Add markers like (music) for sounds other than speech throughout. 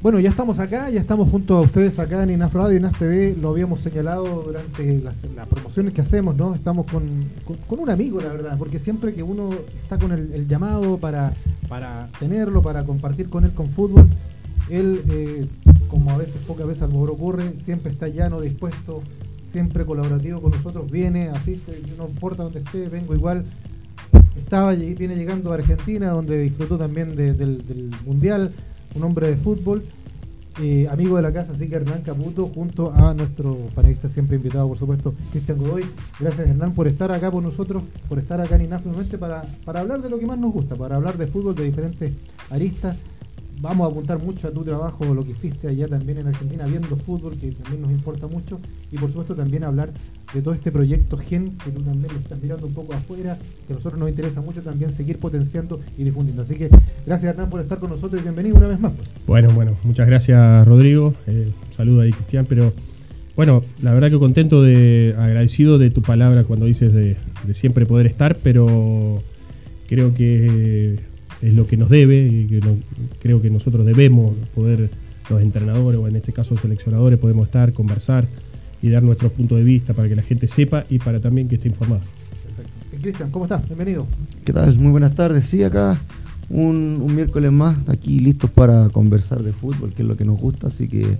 Bueno, ya estamos acá, ya estamos junto a ustedes acá en INAF Radio y INAF TV, lo habíamos señalado durante las, promociones que hacemos, ¿no? Estamos con, un amigo, la verdad, porque siempre que uno está con el, llamado para, para tenerlo, para compartir con él con fútbol, él, eh, como a veces, pocas veces a lo mejor ocurre, siempre está llano, dispuesto, siempre colaborativo con nosotros, viene, asiste, no importa dónde esté, vengo igual. Estaba, viene llegando a Argentina, donde disfrutó también del Mundial, un hombre de fútbol, eh, amigo de la casa, así que Hernán Caputo, junto a nuestro panelista siempre invitado, por supuesto, Cristian Godoy. Gracias Hernán por estar acá por nosotros, por estar acá en INAF para, para hablar de lo que más nos gusta, para hablar de fútbol, de diferentes aristas vamos a apuntar mucho a tu trabajo, lo que hiciste allá también en Argentina, viendo fútbol, que también nos importa mucho, y por supuesto también hablar de todo este proyecto GEN, que tú también lo estás mirando un poco afuera, que a nosotros nos interesa mucho también seguir potenciando y difundiendo. Así que gracias Hernán por estar con nosotros y bienvenido una vez más. Bueno, bueno, muchas gracias Rodrigo, eh, saludo ahí Cristian, pero bueno, la verdad que contento de, agradecido de tu palabra cuando dices de siempre poder estar, pero creo que es lo que nos debe y que creo que nosotros debemos poder, los entrenadores o en este caso los seleccionadores, podemos estar, conversar y dar nuestro punto de vista para que la gente sepa y para también que esté informada. Perfecto. Cristian, ¿cómo estás? Bienvenido. ¿Qué tal? Muy buenas tardes. Sí, acá un, miércoles más, aquí listos para conversar de fútbol, que es lo que nos gusta, así que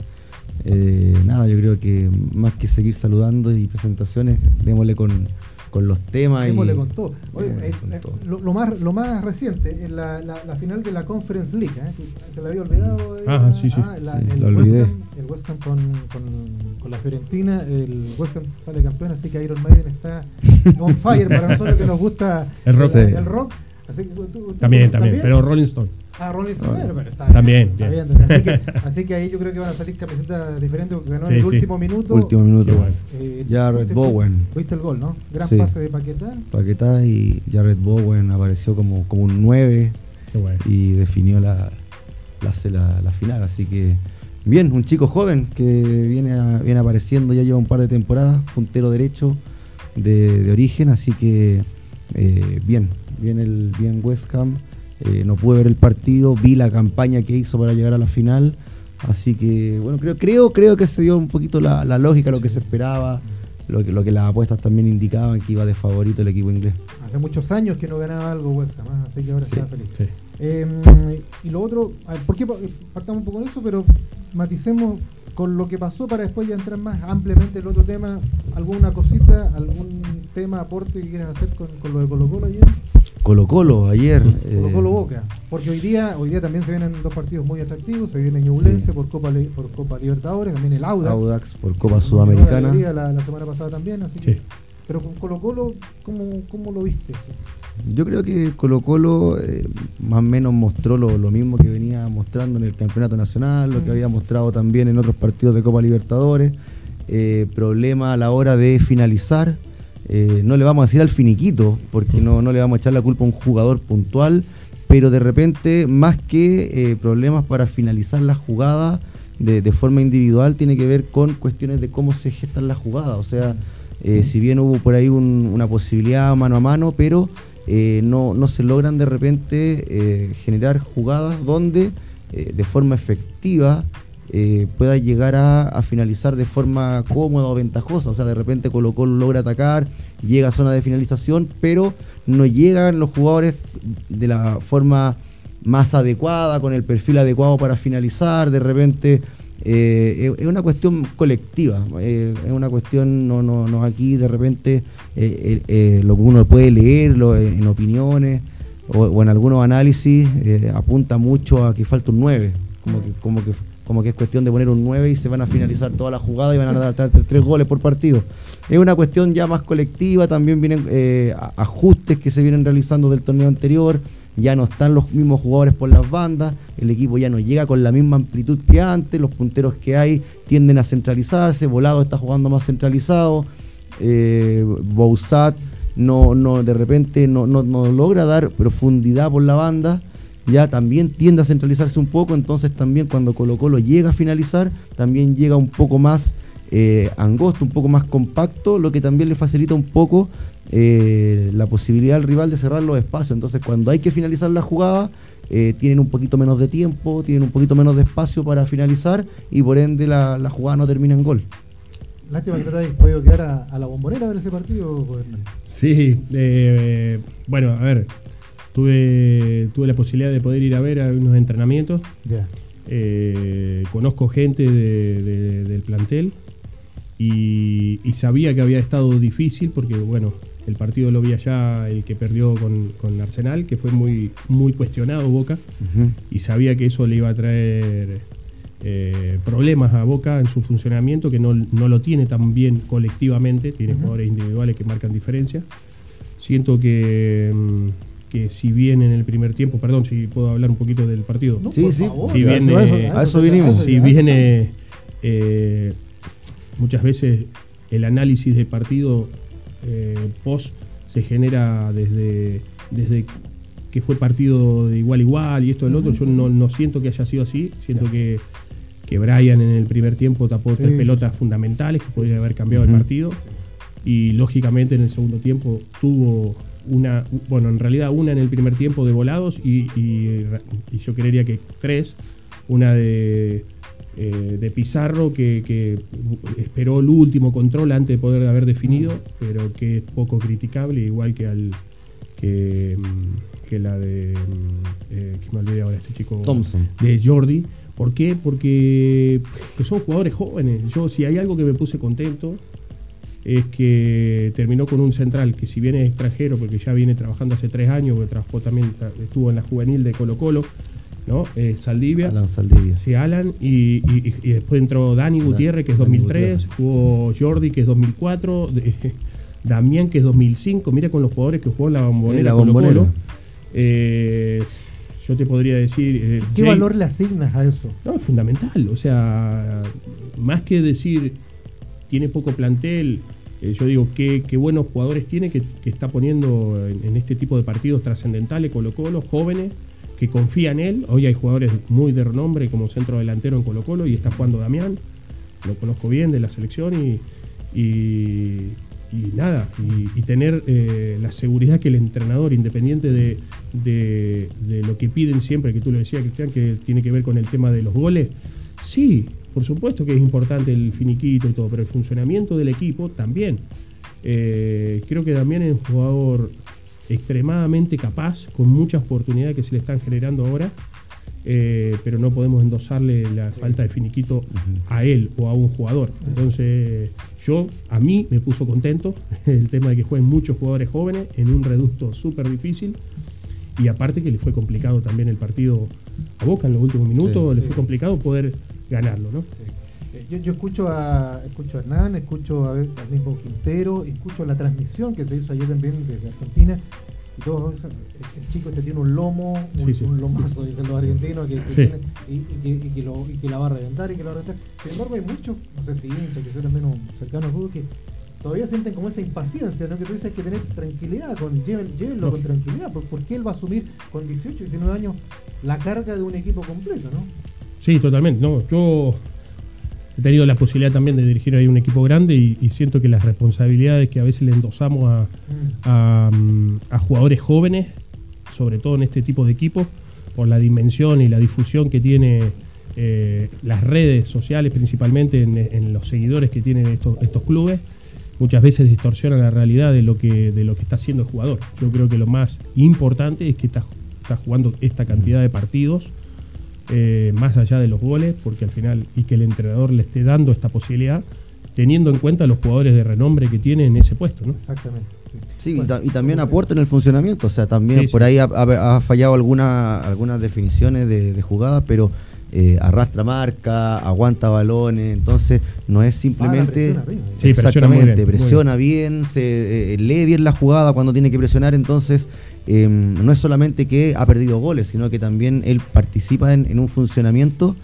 eh, nada, yo creo que más que seguir saludando y presentaciones, démosle con con los temas. y, con todo. Eh, eh, lo, más, lo más reciente, en la, la, final de la Conference League, ¿eh? se la había olvidado. Ah, sí, sí. Ah, el, olvidé. el West Ham con, con, la Fiorentina, el West Ham sale campeón, así que Iron Maiden está on fire para nosotros que nos gusta el rock. El, rock. también, también, pero Rolling Stone. Ah, Rolling Stone, pero está También, bien. Está bien. Así, (laughs) que, así, que, ahí yo creo que van a salir camisetas diferentes porque ganó en el último minuto. Último minuto. Eh, Jared Bowen. Fuiste el gol, ¿no? Gran pase de Paquetá. Paquetá y Jared Bowen apareció como, como un 9 y definió la, la, la, final. Así que bien, un chico joven que viene, viene apareciendo, ya lleva un par de temporadas, puntero derecho de, de origen, así que eh, bien, bien el bien West Ham eh, no pude ver el partido, vi la campaña que hizo para llegar a la final. Así que, bueno, creo, creo, creo que se dio un poquito la, lógica, lo que se esperaba, lo que, lo que las apuestas también indicaban que iba de favorito el equipo inglés. Hace muchos años que no ganaba algo West Ham, ¿eh? así que ahora está feliz. Em, y lo otro, ¿por qué partamos un poco con eso? Pero maticemos con lo que pasó para después ya entrar más ampliamente en el otro tema. ¿Alguna cosita, algún tema, aporte que quieras hacer con, con lo de Colo Colo ayer? Colo Colo ayer. Colo Colo eh, Boca. Porque hoy día, hoy día también se vienen dos partidos muy atractivos. Se viene Ñublense por Copa por Copa Libertadores, también el Audax. Audax por Copa Sudamericana. La, la, semana pasada también, así que, Pero con Colo Colo, ¿cómo, cómo lo viste? Yo creo que Colo Colo eh, más o menos mostró lo, mismo que venía mostrando en el Campeonato Nacional, lo que mm. había mostrado también en otros partidos de Copa Libertadores. Eh, problema a la hora de finalizar eh, no le vamos a decir al finiquito, porque no, no, le vamos a echar la culpa a un jugador puntual, pero de repente, más que eh, problemas para finalizar la jugada de, forma individual, tiene que ver con cuestiones de cómo se gestan las jugadas. O sea, eh, si bien hubo por ahí una posibilidad mano a mano, pero no, no, se logran de repente generar jugadas donde de forma efectiva eh, pueda llegar a, finalizar de forma cómoda o ventajosa. O sea, de repente Colo Colo logra atacar, llega a zona de finalización, pero no llegan los jugadores de la forma más adecuada, con el perfil adecuado para finalizar. De repente eh, es una cuestión colectiva, eh, es una cuestión, no, no, no aquí de repente lo que uno puede leer en opiniones o, en algunos análisis apunta mucho a que falta un 9, como que, como que como que es cuestión de poner un 9 y se van a finalizar toda la jugada y van a dar tres goles por partido. Es una cuestión ya más colectiva, también vienen eh, ajustes que se vienen realizando del torneo anterior, ya no están los mismos jugadores por las bandas, el equipo ya no llega con la misma amplitud que antes, los punteros que hay tienden a centralizarse, Volado está jugando más centralizado, eh, Bousat no, no, de repente no, no, no logra dar profundidad por la banda ya también tiende a centralizarse un poco, entonces también cuando Colo Colo llega a finalizar, también llega un poco más eh, angosto, un poco más compacto, lo que también le facilita un poco eh, la posibilidad al rival de cerrar los espacios. Entonces cuando hay que finalizar la jugada, eh, tienen un poquito menos de tiempo, tienen un poquito menos de espacio para finalizar y por ende la, la jugada no termina en gol. Lástima que no te hayas podido quedar a, a la bombonera a ver ese partido, Hernán. Sí, eh, bueno, a ver, tuve, tuve la posibilidad de poder ir a ver algunos entrenamientos. Eh, conozco gente de- de- del plantel y, y sabía que había estado difícil porque, bueno, el partido lo vi allá, el que perdió con, con Arsenal, que fue muy, muy cuestionado Boca, y sabía que eso le iba a traer eh, problemas a Boca en su funcionamiento, que no, no lo tiene tan bien colectivamente, tiene jugadores individuales que marcan diferencia. Siento que, mm, que si bien en el primer tiempo, perdón, si puedo hablar un poquito del partido. No, Sí, por sí. favor, Si a bien, eso- eh, a eso vinimos. ya Si viene eh, muchas veces el análisis de partido eh, post se genera desde, desde que fue partido de igual a igual y esto del otro. Yo no, no siento que haya sido así. Siento Ya. que, que Brian en el primer tiempo tapó Sí, tres sí, pelotas fundamentales que podría haber cambiado el partido. Y lógicamente en el segundo tiempo tuvo una, bueno, en realidad una en el primer tiempo de volados y, y- y yo creería que tres, una de, eh, de Pizarro que, que esperó el último control antes de poder haber definido, pero que es poco criticable, igual que al que, mm, que la de mm, eh, que me olvidé ahora este chico Thompson. de Jordi. ¿Por qué? Porque que son jugadores jóvenes. Yo si hay algo que me puse contento es que terminó con un central que si bien es extranjero, porque ya viene trabajando hace tres años, porque trabajó también, estuvo en la juvenil de Colo Colo, ¿no? Eh, Saldivia. Alan Saldivia. Sí, Alan, y, y- y después entró Dani Da- Gutiérrez, que es Dani 2003, Gutiérrez. jugó Jordi, que es 2004, de- (laughs) Damián, que es 2005, mira con los jugadores que jugó en la bombonera. En la Colo Colo. Eh, yo te podría decir... eh, ¿Qué Jay- valor le asignas a eso? no, es fundamental. O sea, más que decir tiene poco plantel, eh, yo digo qué, qué buenos jugadores tiene que, que está poniendo en, este tipo de partidos trascendentales Colo Colo, jóvenes, que confían en él. Hoy hay jugadores muy de renombre como centro delantero en Colo Colo y está jugando Damián, lo conozco bien de la selección y, y, nada, y, y tener eh, la seguridad que el entrenador, independiente de, de- de lo que piden siempre, que tú lo decías, Cristian, que tiene que ver con el tema de los goles, sí, por supuesto que es importante el finiquito y todo, pero el funcionamiento del equipo también. Eh, creo que también es un jugador extremadamente capaz, con muchas oportunidades que se le están generando ahora, eh, pero no podemos endosarle la falta de finiquito a él o a un jugador. Entonces, yo, a mí me puso contento (laughs) el tema de que jueguen muchos jugadores jóvenes en un reducto súper difícil. Y aparte que le fue complicado también el partido a Boca en los últimos minutos, Sí. le fue complicado poder ganarlo, ¿no? Eh, Yo, yo escucho a escucho a Hernán, escucho a, al mismo Quintero, escucho la transmisión que se hizo ayer también desde Argentina. Y todo eso, el, chico este tiene un lomo, un, Sí, sí. un lomazo, dicen los argentinos, que, que Sí. tiene- y, y que, y que lo, y que la va a reventar y que la va a reventar. Sin embargo, hay muchos, no sé si hinchas, que son al menos cercanos al que todavía sienten como esa impaciencia, ¿no? que tú dices hay que tener tranquilidad, con, lleven, llévenlo con tranquilidad, ¿por- porque él va a asumir con 18, 19 años la carga de un equipo completo, ¿no? Sí, totalmente. No, yo he tenido la posibilidad también de dirigir ahí un equipo grande y, siento que las responsabilidades que a veces le endosamos mm, a jugadores jóvenes, sobre todo en este tipo de equipos, por la dimensión y la difusión que tiene eh, las redes sociales, principalmente en, en los seguidores que tienen estos, estos clubes, muchas veces distorsionan la realidad de lo que de lo que está haciendo el jugador. Yo creo que lo más importante es que está, está jugando esta cantidad de partidos eh, más allá de los goles, porque al final, y que el entrenador le esté dando esta posibilidad, teniendo en cuenta los jugadores de renombre que tiene en ese puesto, ¿no? Exactamente. Sí, y, Bueno, ta- y también aporta en el funcionamiento, o sea, también Sí, por sí. ahí ha, ha- ha fallado alguna, algunas definiciones de, de jugadas, pero eh, arrastra marca, aguanta balones, entonces no es simplemente... presiona arriba. Sí, presiona muy Exactamente, bien, presiona bien, se eh, lee bien la jugada cuando tiene que presionar, entonces eh, no es solamente que ha perdido goles, sino que también él participa en, en un funcionamiento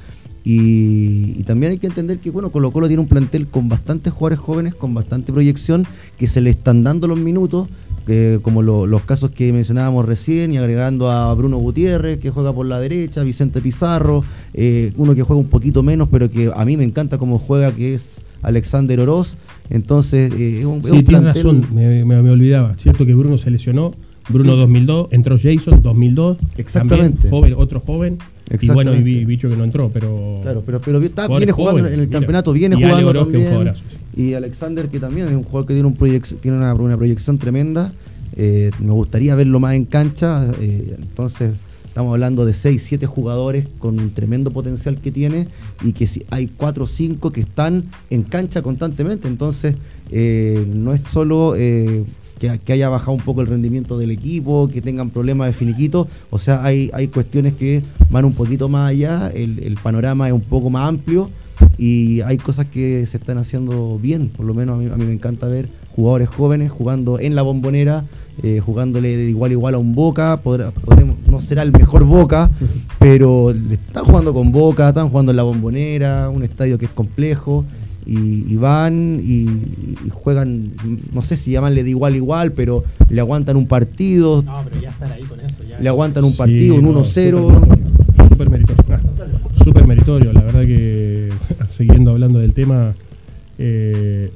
y, y también hay que entender que bueno, Colo Colo tiene un plantel con bastantes jugadores jóvenes, con bastante proyección, que se le están dando los minutos, que como lo- los casos que mencionábamos recién, y agregando a Bruno Gutiérrez, que juega por la derecha, Vicente Pizarro, eh, uno que juega un poquito menos, pero que a mí me encanta cómo juega, que es Alexander Oroz. Entonces, eh, es un, es Sí, un plantel- razón, me, me- me olvidaba. Cierto que Bruno se lesionó, Bruno 2002, entró Jason 2002. Exactamente. joven, otro joven. Y bueno, y bicho que no entró, pero. Claro, pero, pero está, viene jugando en el campeonato, viene jugando. También, y Alexander, que también es un jugador que tiene, un tiene una, una, proyección tremenda. Eh, me gustaría verlo más en cancha. Eh, entonces, estamos hablando de 6, 7 jugadores con un tremendo potencial que tiene y que si hay 4 o 5 que están en cancha constantemente. Entonces, eh, no es solo que, haya bajado un poco el rendimiento del equipo, que tengan problemas de finiquito. O sea, hay, hay cuestiones que van un poquito más allá, el, panorama es un poco más amplio y hay cosas que se están haciendo bien. Por lo menos a mí, a mí me encanta ver jugadores jóvenes jugando en la bombonera. Eh, jugándole de igual a igual a un Boca, no será el mejor Boca, (laughs) pero están jugando con Boca, están jugando en la bombonera, un estadio que es complejo, y, van y, juegan, no sé si llamanle de igual igual, pero le aguantan un partido. No, pero ya estar ahí con eso. Le aguantan un partido, un 1-0. Súper meritorio. Ah, super meritorio, la verdad que (laughs) siguiendo hablando del tema, eh,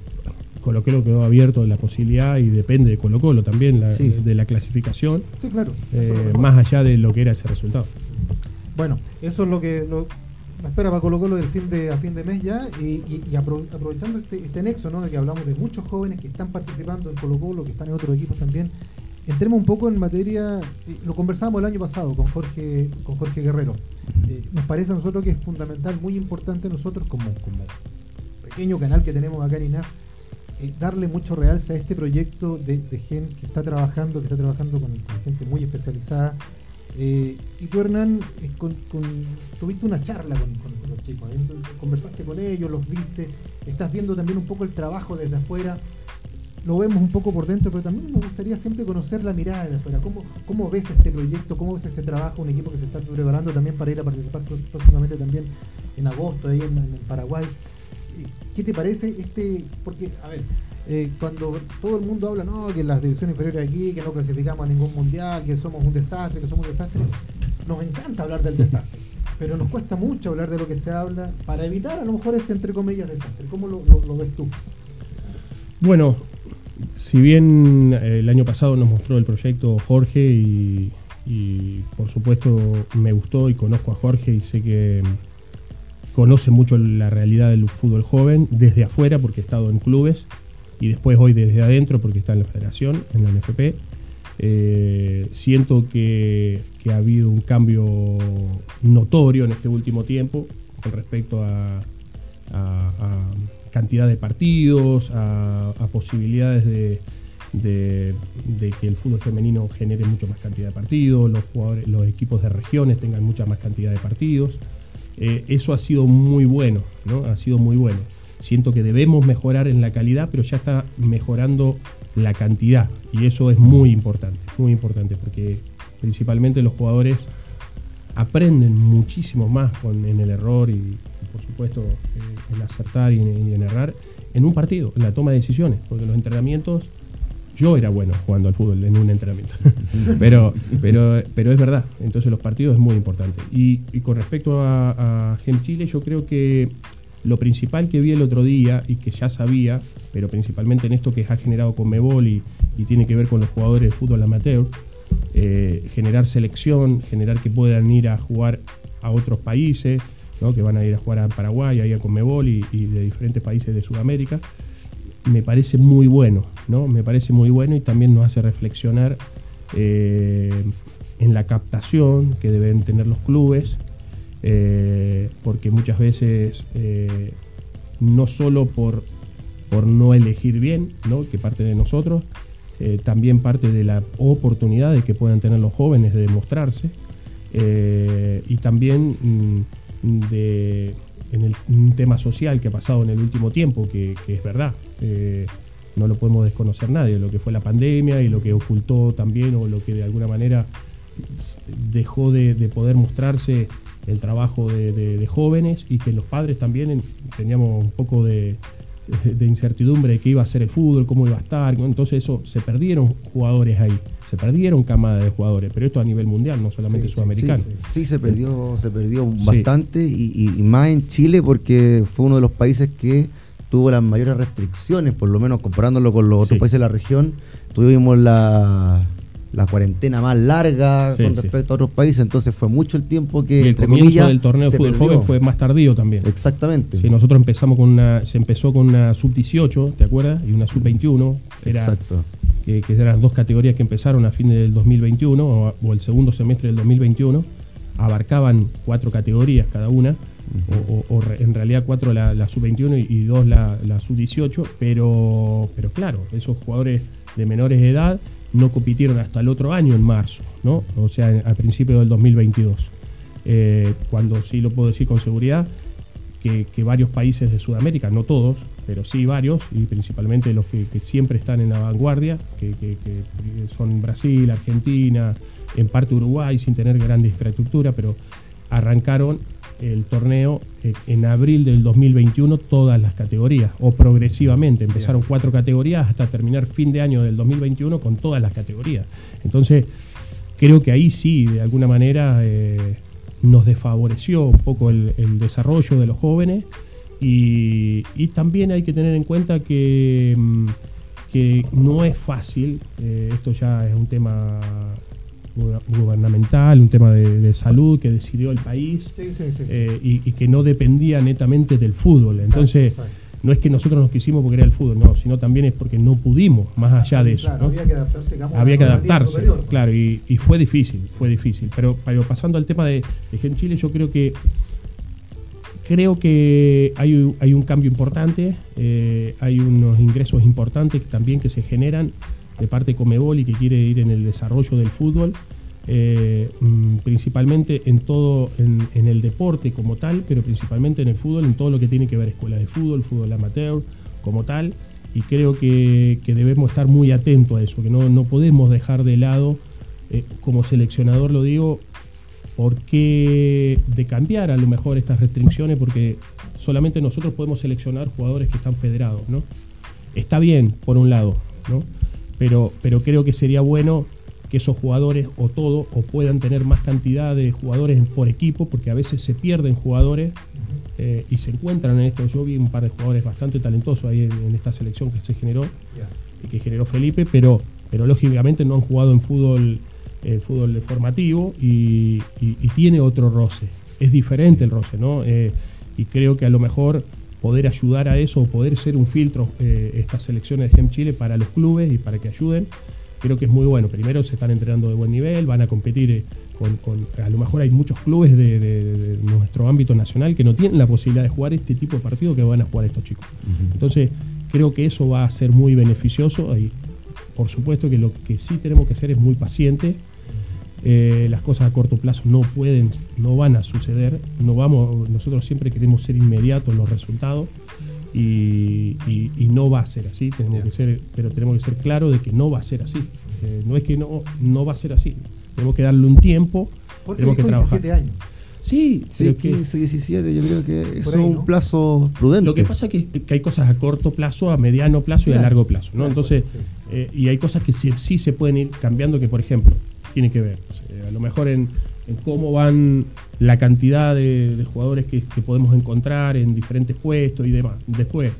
Colo Colo quedó abierto la posibilidad y depende de Colo Colo también de la clasificación. Sí, claro. Eh, más allá de lo que era ese resultado. Bueno, eso es lo que espera para Colo Colo del fin de, a fin de mes ya y, aprovechando este, este, nexo, ¿no? De que hablamos de muchos jóvenes que están participando en Colo Colo, que están en otros equipos también. Entremos un poco en materia, lo conversábamos el año pasado con Jorge, con Jorge Guerrero. Eh, nos parece a nosotros que es fundamental, muy importante nosotros como, como pequeño canal que tenemos acá en INAF, eh, darle mucho realce a este proyecto de, gente que está trabajando, que está trabajando con gente muy especializada eh, y tú, Hernán, eh, tuviste una charla con, los chicos, ¿eh? conversaste con ellos, los viste, estás viendo también un poco el trabajo desde afuera, lo vemos un poco por dentro, pero también me gustaría siempre conocer la mirada de afuera. ¿Cómo, ¿Cómo ves este proyecto? ¿Cómo ves este trabajo? Un equipo que se está preparando también para ir a participar próximamente también en agosto ahí en, en Paraguay. ¿Qué te parece este? Porque, a ver, eh, cuando todo el mundo habla, no, que las divisiones inferiores aquí, que no clasificamos a ningún mundial, que somos un desastre, que somos un desastre, nos encanta hablar del desastre, pero nos cuesta mucho hablar de lo que se habla para evitar a lo mejor ese entre comillas desastre. ¿Cómo lo, ves tú? Bueno, si bien eh, el año pasado nos mostró el proyecto Jorge y, y por supuesto me gustó y conozco a Jorge y sé que conoce mucho la realidad del fútbol joven desde afuera porque he estado en clubes y después hoy desde adentro porque está en la federación, en la NFP. Eh, siento que, ha habido un cambio notorio en este último tiempo con respecto a, cantidad de partidos, a, posibilidades de, que el fútbol femenino genere mucho más cantidad de partidos, los, jugadores, los equipos de regiones tengan mucha más cantidad de partidos. Eh, eso ha sido muy bueno, ¿no? Ha sido muy bueno. Siento que debemos mejorar en la calidad, pero ya está mejorando la cantidad. Y eso es muy importante, muy importante, porque principalmente los jugadores aprenden muchísimo más con, en el error y, por supuesto eh, en acertar y en, errar en un partido, en la toma de decisiones, porque los entrenamientos yo era bueno jugando al fútbol en un entrenamiento. (laughs) pero, pero, pero es verdad. Entonces los partidos es muy importante. Y, con respecto a, a Gem Chile, yo creo que lo principal que vi el otro día y que ya sabía, pero principalmente en esto que ha generado con Mebol y, tiene que ver con los jugadores de fútbol amateur, eh, generar selección, generar que puedan ir a jugar a otros países, que van a ir a jugar a Paraguay, a Conmebol y, y de diferentes países de Sudamérica, me parece muy bueno, ¿no? Me parece muy bueno y también nos hace reflexionar eh, en la captación que deben tener los clubes eh, porque muchas veces eh, no solo por, por no elegir bien, que parte de nosotros, eh, también parte de la oportunidad de que puedan tener los jóvenes de demostrarse y también mm, de, en el, un tema social que ha pasado en el último tiempo, que, es verdad. no lo podemos desconocer nadie, lo que fue la pandemia y lo que ocultó también o lo que de alguna manera dejó de, de poder mostrarse el trabajo de, jóvenes y que los padres también teníamos un poco de, incertidumbre de qué iba a ser el fútbol, cómo iba a estar. Entonces eso, se perdieron jugadores ahí, se perdieron camadas de jugadores, pero esto a nivel mundial, no solamente sudamericano. Sí, se perdió, se perdió bastante y, más en Chile porque fue uno de los países que tuvo las mayores restricciones, por lo menos comparándolo con los otros países de la región. Tuvimos la la cuarentena más larga Sí, con sí. respecto a otros países, entonces fue mucho el tiempo que Y el entre comienzo comillas, del torneo de fútbol perdió. joven fue más tardío también. Exactamente. Sí, nosotros empezamos con una, se empezó con una sub-18, ¿te acuerdas? Y una sub-21, era, Exacto. que, que eran dos categorías que empezaron a fin del 2021 o, o el segundo semestre del 2021, abarcaban cuatro categorías cada una, o, o- o re- en realidad cuatro la, la sub-21 y, y dos la, la sub-18, pero, pero claro, esos jugadores de menores de edad no compitieron hasta el otro año en marzo, ¿no? O sea, a principios del 2022. Eh, cuando sí lo puedo decir con seguridad, que, varios países de Sudamérica, no todos, pero sí varios, y principalmente los que, siempre están en la vanguardia, que, que- son Brasil, Argentina, en parte Uruguay, sin tener grande infraestructura, pero arrancaron el torneo eh, en abril del 2021 todas las categorías, o progresivamente, empezaron cuatro categorías hasta terminar fin de año del 2021 con todas las categorías. Entonces, creo que ahí sí, de alguna manera, eh, nos desfavoreció un poco el, el desarrollo de los jóvenes y, y también hay que tener en cuenta que, mm, que no es fácil, eh, esto ya es un tema gubernamental, un tema de, de salud que decidió el país Sí, sí, sí. sí. eh, y, y que no dependía netamente del fútbol. Entonces, exacto. no es que nosotros nos quisimos porque era el fútbol, no, sino también es porque no pudimos, más allá de eso. Claro, ¿no? había que adaptarse, digamos, Había que adaptarse, superior. claro, y, y fue difícil, fue difícil. Pero, pero pasando al tema de, de Gen Chile, yo creo que creo que hay, un- hay un cambio importante, eh, hay unos ingresos importantes también que se generan de parte de Comebol y que quiere ir en el desarrollo del fútbol, eh, mm, principalmente en todo, en, el deporte como tal, pero principalmente en el fútbol, en todo lo que tiene que ver escuela de fútbol, fútbol amateur como tal, y creo que, que debemos estar muy atentos a eso, que no, no podemos dejar de lado, eh, como seleccionador lo digo, por qué de cambiar a lo mejor estas restricciones, porque solamente nosotros podemos seleccionar jugadores que están federados, ¿no? Está bien, por un lado, ¿no? Pero, pero creo que sería bueno que esos jugadores o todo o puedan tener más cantidad de jugadores por equipo, porque a veces se pierden jugadores eh, y se encuentran en esto. Yo vi un par de jugadores bastante talentosos ahí en, en esta selección que se generó y que generó Felipe, pero, pero lógicamente no han jugado en fútbol, eh, fútbol formativo y, y- y tiene otro roce. Es diferente el roce, ¿no? Eh, y creo que a lo mejor poder ayudar a eso o poder ser un filtro eh, estas selecciones de GEM Chile para los clubes y para que ayuden, creo que es muy bueno. Primero se están entrenando de buen nivel, van a competir eh, con, con- a lo mejor hay muchos clubes de, de- de nuestro ámbito nacional que no tienen la posibilidad de jugar este tipo de partido que van a jugar estos chicos. Entonces, creo que eso va a ser muy beneficioso y por supuesto que lo que sí tenemos que hacer es muy paciente. Eh, las cosas a corto plazo no pueden, no van a suceder. No vamos, nosotros siempre queremos ser inmediatos los resultados y, y- y no va a ser así. Tenemos que ser, pero tenemos que ser claros de que no va a ser así. Eh, no es que no, no va a ser así. Tenemos que darle un tiempo, Porque tenemos que trabajar. 17 años. Sí, Sí, pero que- 15, 17, yo creo que eso ahí, es un ¿no? plazo prudente. Lo que pasa es que, que hay cosas a corto plazo, a mediano plazo y a largo plazo, ¿no? claro, Entonces, sí. eh, y hay cosas que sí, sí se pueden ir cambiando, que por ejemplo, tiene que ver, eh, a lo mejor en, en cómo van la cantidad de, de jugadores que, que podemos encontrar en diferentes puestos y demás. Después,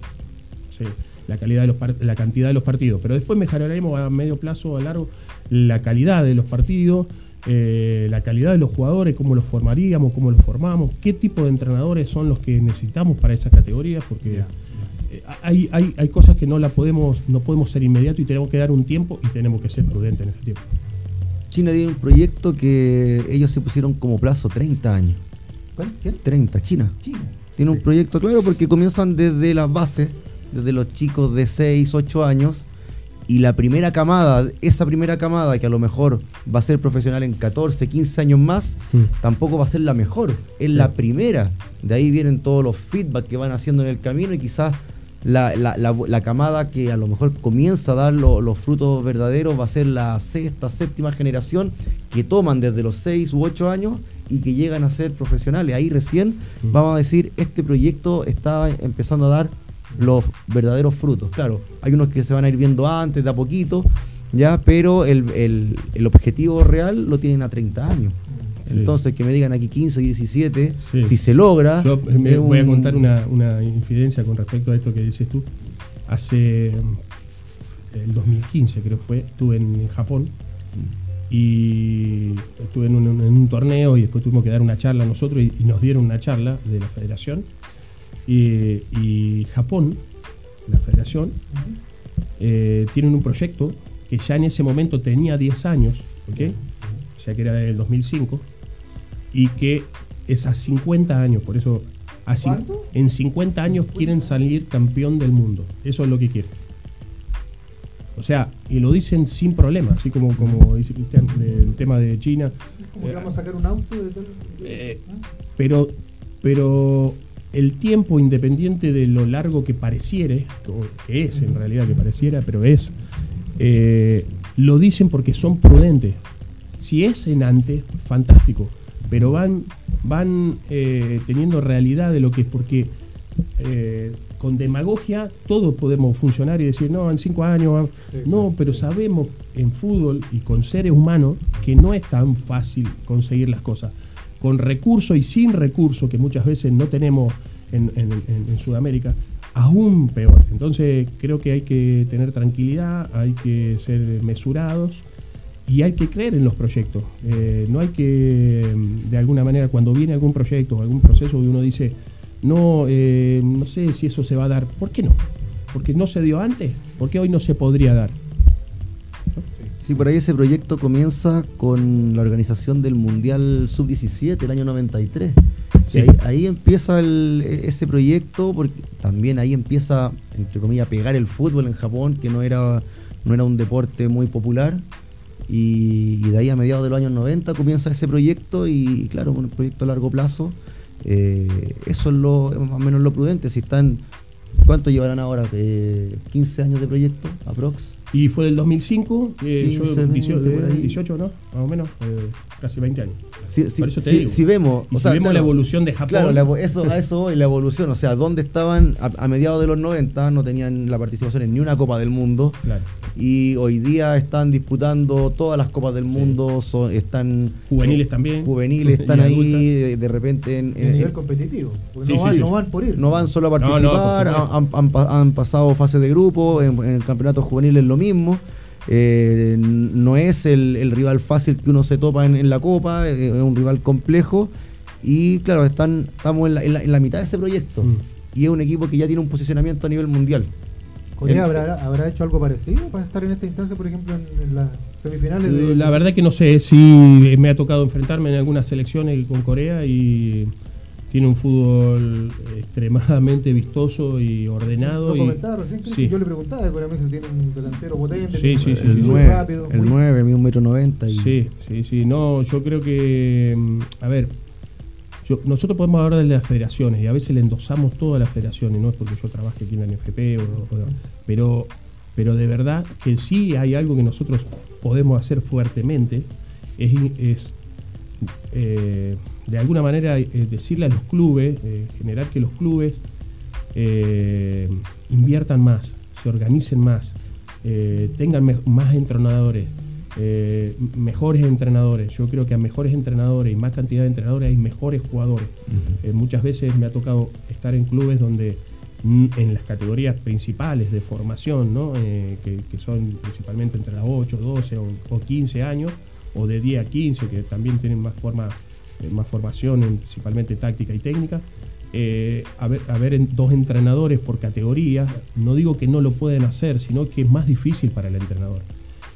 la calidad de los la cantidad de los partidos, pero después mejoraremos a medio plazo, a largo, la calidad de los partidos, eh, la calidad de los jugadores, cómo los formaríamos, cómo los formamos, qué tipo de entrenadores son los que necesitamos para esas categorías, porque eh, hay, hay, hay cosas que no la podemos, no podemos ser inmediato y tenemos que dar un tiempo y tenemos que ser prudentes en ese tiempo. China tiene un proyecto que ellos se pusieron como plazo 30 años. ¿Cuál? ¿Quién? 30, China. China. Tiene un proyecto claro porque comienzan desde las bases, desde los chicos de 6, 8 años, y la primera camada, esa primera camada que a lo mejor va a ser profesional en 14, 15 años más, Mm. tampoco va a ser la mejor, es la primera. De ahí vienen todos los feedback que van haciendo en el camino y quizás la, la- la- la camada que a lo mejor comienza a dar lo- los frutos verdaderos va a ser la sexta, séptima generación que toman desde los 6 u 8 años y que llegan a ser profesionales. Ahí recién Mm. vamos a decir, este proyecto está empezando a dar los verdaderos frutos. Claro, hay unos que se van a ir viendo antes, de a poquito, ya, pero el, el- el objetivo real lo tienen a 30 años. Entonces, que me digan aquí 15, 17, Sí. si se logra. Yo eh, me voy a contar una, una infidencia con respecto a esto que dices tú. Hace mm, el 2015 creo que fue, estuve en Japón Y estuve en un, torneo y después tuvimos que dar una charla nosotros y, nos dieron una charla de la federación. Y, Japón, la federación, eh, tienen un proyecto que ya en ese momento tenía 10 años, ¿ok? o sea que era del 2005, y que es a 50 años, por eso así, en 50 años quieren salir campeón del mundo, eso es lo que quieren. O sea, y lo dicen sin problema, así como, como dice Cristian, del tema de China. ¿Cómo que vamos a sacar un auto? De eh, pero, pero el tiempo, independiente de lo largo que pareciere, que es en realidad que pareciera, pero es, eh, lo dicen porque son prudentes. Si es en antes, fantástico, pero van, van eh, teniendo realidad de lo que es, porque eh, con demagogia todos podemos funcionar y decir, no, en cinco años, no, pero sabemos en fútbol y con seres humanos que no es tan fácil conseguir las cosas. Con recursos y sin recursos, que muchas veces no tenemos en, en Sudamérica, aún peor. Entonces creo que hay que tener tranquilidad, hay que ser mesurados y hay que creer en los proyectos. Eh, no hay que, de alguna manera, cuando viene algún proyecto o algún proceso y uno dice, no, eh, no sé si eso se va a dar, ¿por qué no? Porque no se dio antes, ¿por qué hoy no se podría dar? Sí, por ahí ese proyecto comienza con la organización del Mundial Sub-17, el año 93. Ahí, empieza ese proyecto, porque también ahí empieza, entre comillas, a pegar el fútbol en Japón, que no era, no era un deporte muy popular. Y, de ahí a mediados de los años 90 comienza ese proyecto y claro, un proyecto a largo plazo. Eh, eso es lo más o menos lo prudente. Si están, ¿cuánto llevarán ahora? ¿15 eh, años de proyecto, aprox? Y fue del 2005, eh, yo, 18, ¿no? Más o menos, eh, casi 20 años. Si, vemos, vemos la evolución de Japón. Claro, eso, a eso la evolución, o sea, ¿dónde estaban a, mediados de los 90? No tenían la participación en ni una Copa del Mundo. Y hoy día están disputando todas las Copas del Mundo, están... Juveniles también. Juveniles (laughs) están ahí, de, repente... En, nivel competitivo. No van, por ir. No van solo a participar, han, pasado fases de grupo, en, en campeonatos juveniles lo mismo. Eh, no es el, rival fácil que uno se topa en, la Copa, eh, es un rival complejo. Y claro, están, estamos en la, mitad de ese proyecto. Mm. Y es un equipo que ya tiene un posicionamiento a nivel mundial. habrá, habrá hecho algo parecido para estar en esta instancia, por ejemplo, en, las semifinales? La verdad que no sé, si me ha tocado enfrentarme en algunas selecciones con Corea y tiene un fútbol extremadamente vistoso y ordenado. y, recién, yo le preguntaba, pero a mí tiene un delantero potente, sí, sí, el, 9, rápido, el 9, un metro 90. Sí, sí, sí, no, yo creo que, mm, a ver, yo, nosotros podemos hablar de las federaciones y a veces le endosamos todas las federaciones, no es porque yo trabaje aquí en la NFP, pero, pero de verdad que sí hay algo que nosotros podemos hacer fuertemente, es, es eh, de alguna manera eh, decirle a los clubes, eh, generar que los clubes inviertan más, se organicen más, tengan más entrenadores, mejores entrenadores. Yo creo que a mejores entrenadores y más cantidad de entrenadores hay mejores jugadores. muchas veces me ha tocado estar en clubes donde en las categorías principales de formación, que, son principalmente entre las 8, 12 o, o 15 años, o de 10 a 15, que también tienen más, forma, eh, más formación, en, principalmente táctica y técnica. Eh, haber, dos entrenadores por categoría, no digo que no lo pueden hacer, sino que es más difícil para el entrenador.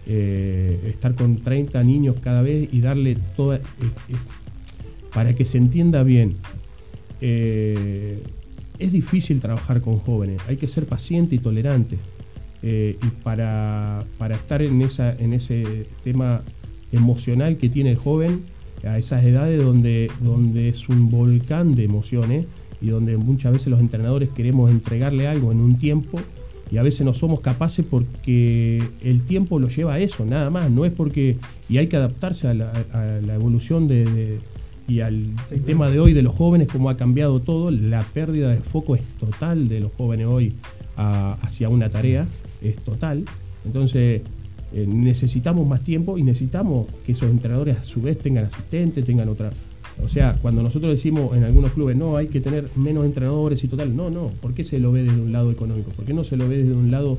Eh, estar con 30 niños cada vez y darle toda... para que se entienda bien, es difícil trabajar con jóvenes, hay que ser paciente y tolerante. y para, para, estar en, esa, en ese tema emocional que tiene el joven a esas edades donde, donde es un volcán de emociones y donde muchas veces los entrenadores queremos entregarle algo en un tiempo y a veces no somos capaces porque el tiempo lo lleva a eso, nada más, no es porque, y hay que adaptarse a la, evolución de, y al tema de hoy de los jóvenes, como ha cambiado todo, la pérdida de foco es total de los jóvenes hoy hacia una tarea, es total. Entonces, eh, necesitamos más tiempo y necesitamos que esos entrenadores a su vez tengan asistentes, tengan otra. O sea, cuando nosotros decimos en algunos clubes, no, hay que tener menos entrenadores y total, no, no, ¿por qué se lo ve desde un lado económico? ¿Por qué no se lo ve desde un lado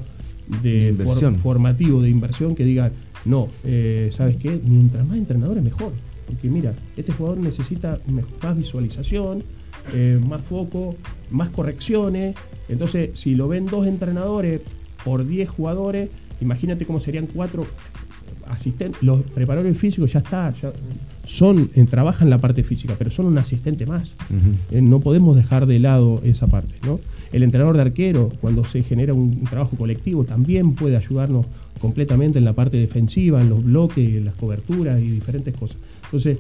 de, formativo, de inversión, que diga, No, eh, ¿sabes qué? Mientras más entrenadores, mejor. Porque mira, este jugador necesita más visualización, eh, más foco, más correcciones. Entonces, si lo ven dos entrenadores por 10 jugadores, imagínate cómo serían cuatro asistentes. Los preparadores físicos ya está, ya son, trabajan la parte física, pero son un asistente más. Eh, no podemos dejar de lado esa parte, ¿no? El entrenador de arquero, cuando se genera un, trabajo colectivo, también puede ayudarnos completamente en la parte defensiva, en los bloques, en las coberturas y diferentes cosas. Entonces,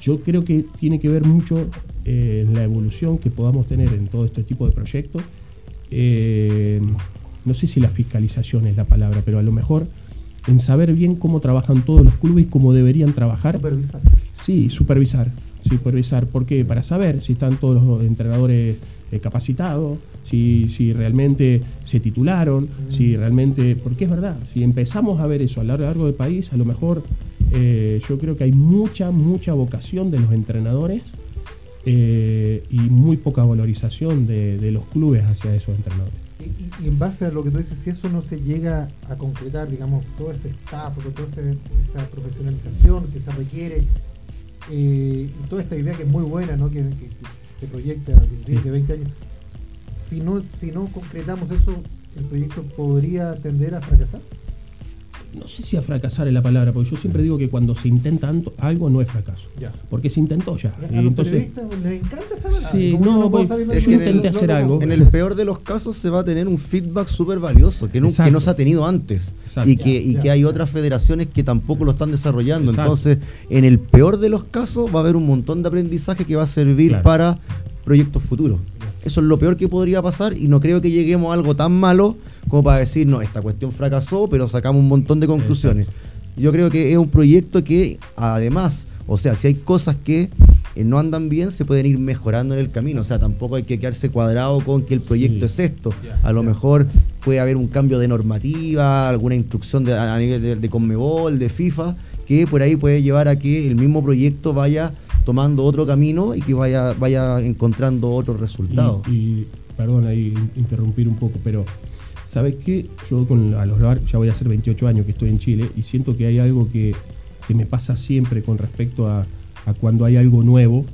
yo creo que tiene que ver mucho eh, en la evolución que podamos tener en todo este tipo de proyectos. Eh, no sé si la fiscalización es la palabra, pero a lo mejor en saber bien cómo trabajan todos los clubes y cómo deberían trabajar. Supervisar. Sí, supervisar. Supervisar. ¿Por qué? Para saber si están todos los entrenadores eh, capacitados, si, si, realmente se titularon, mm. si realmente. Porque es verdad, si empezamos a ver eso a lo largo del país, a lo mejor eh, yo creo que hay mucha, mucha vocación de los entrenadores eh, y muy poca valorización de, los clubes hacia esos entrenadores. Y, en base a lo que tú dices, si eso no se llega a concretar, digamos, todo ese staff, toda esa profesionalización que se requiere, y toda esta idea que es muy buena, ¿no? que, se proyecta a 15, 20 años, si no, si no concretamos eso, el proyecto podría tender a fracasar no sé si a fracasar es la palabra, porque yo siempre digo que cuando se intenta algo no es fracaso. Porque se intentó ya. A entonces, les encanta esa Sí, no, pues, yo intenté hacer algo. En el peor de los casos se va a tener un feedback súper valioso, que, no, que no se ha tenido antes. Y, que, y que hay otras federaciones que tampoco lo están desarrollando. Entonces, en el peor de los casos va a haber un montón de aprendizaje que va a servir para proyectos futuros. Eso es lo peor que podría pasar y no creo que lleguemos a algo tan malo como para decir, no, esta cuestión fracasó, pero sacamos un montón de conclusiones. Yo creo que es un proyecto que además, o sea, si hay cosas que eh, no andan bien, se pueden ir mejorando en el camino. O sea, tampoco hay que quedarse cuadrado con que el proyecto es esto. a lo mejor puede haber un cambio de normativa, alguna instrucción de, a nivel de, de Conmebol, de FIFA, que por ahí puede llevar a que el mismo proyecto vaya tomando otro camino y que vaya, vaya encontrando otros resultados. Y, perdón ahí interrumpir un poco, pero ¿sabes qué? Yo con a los ya voy a hacer 28 años que estoy en Chile y siento que hay algo que, me pasa siempre con respecto a, cuando hay algo nuevo.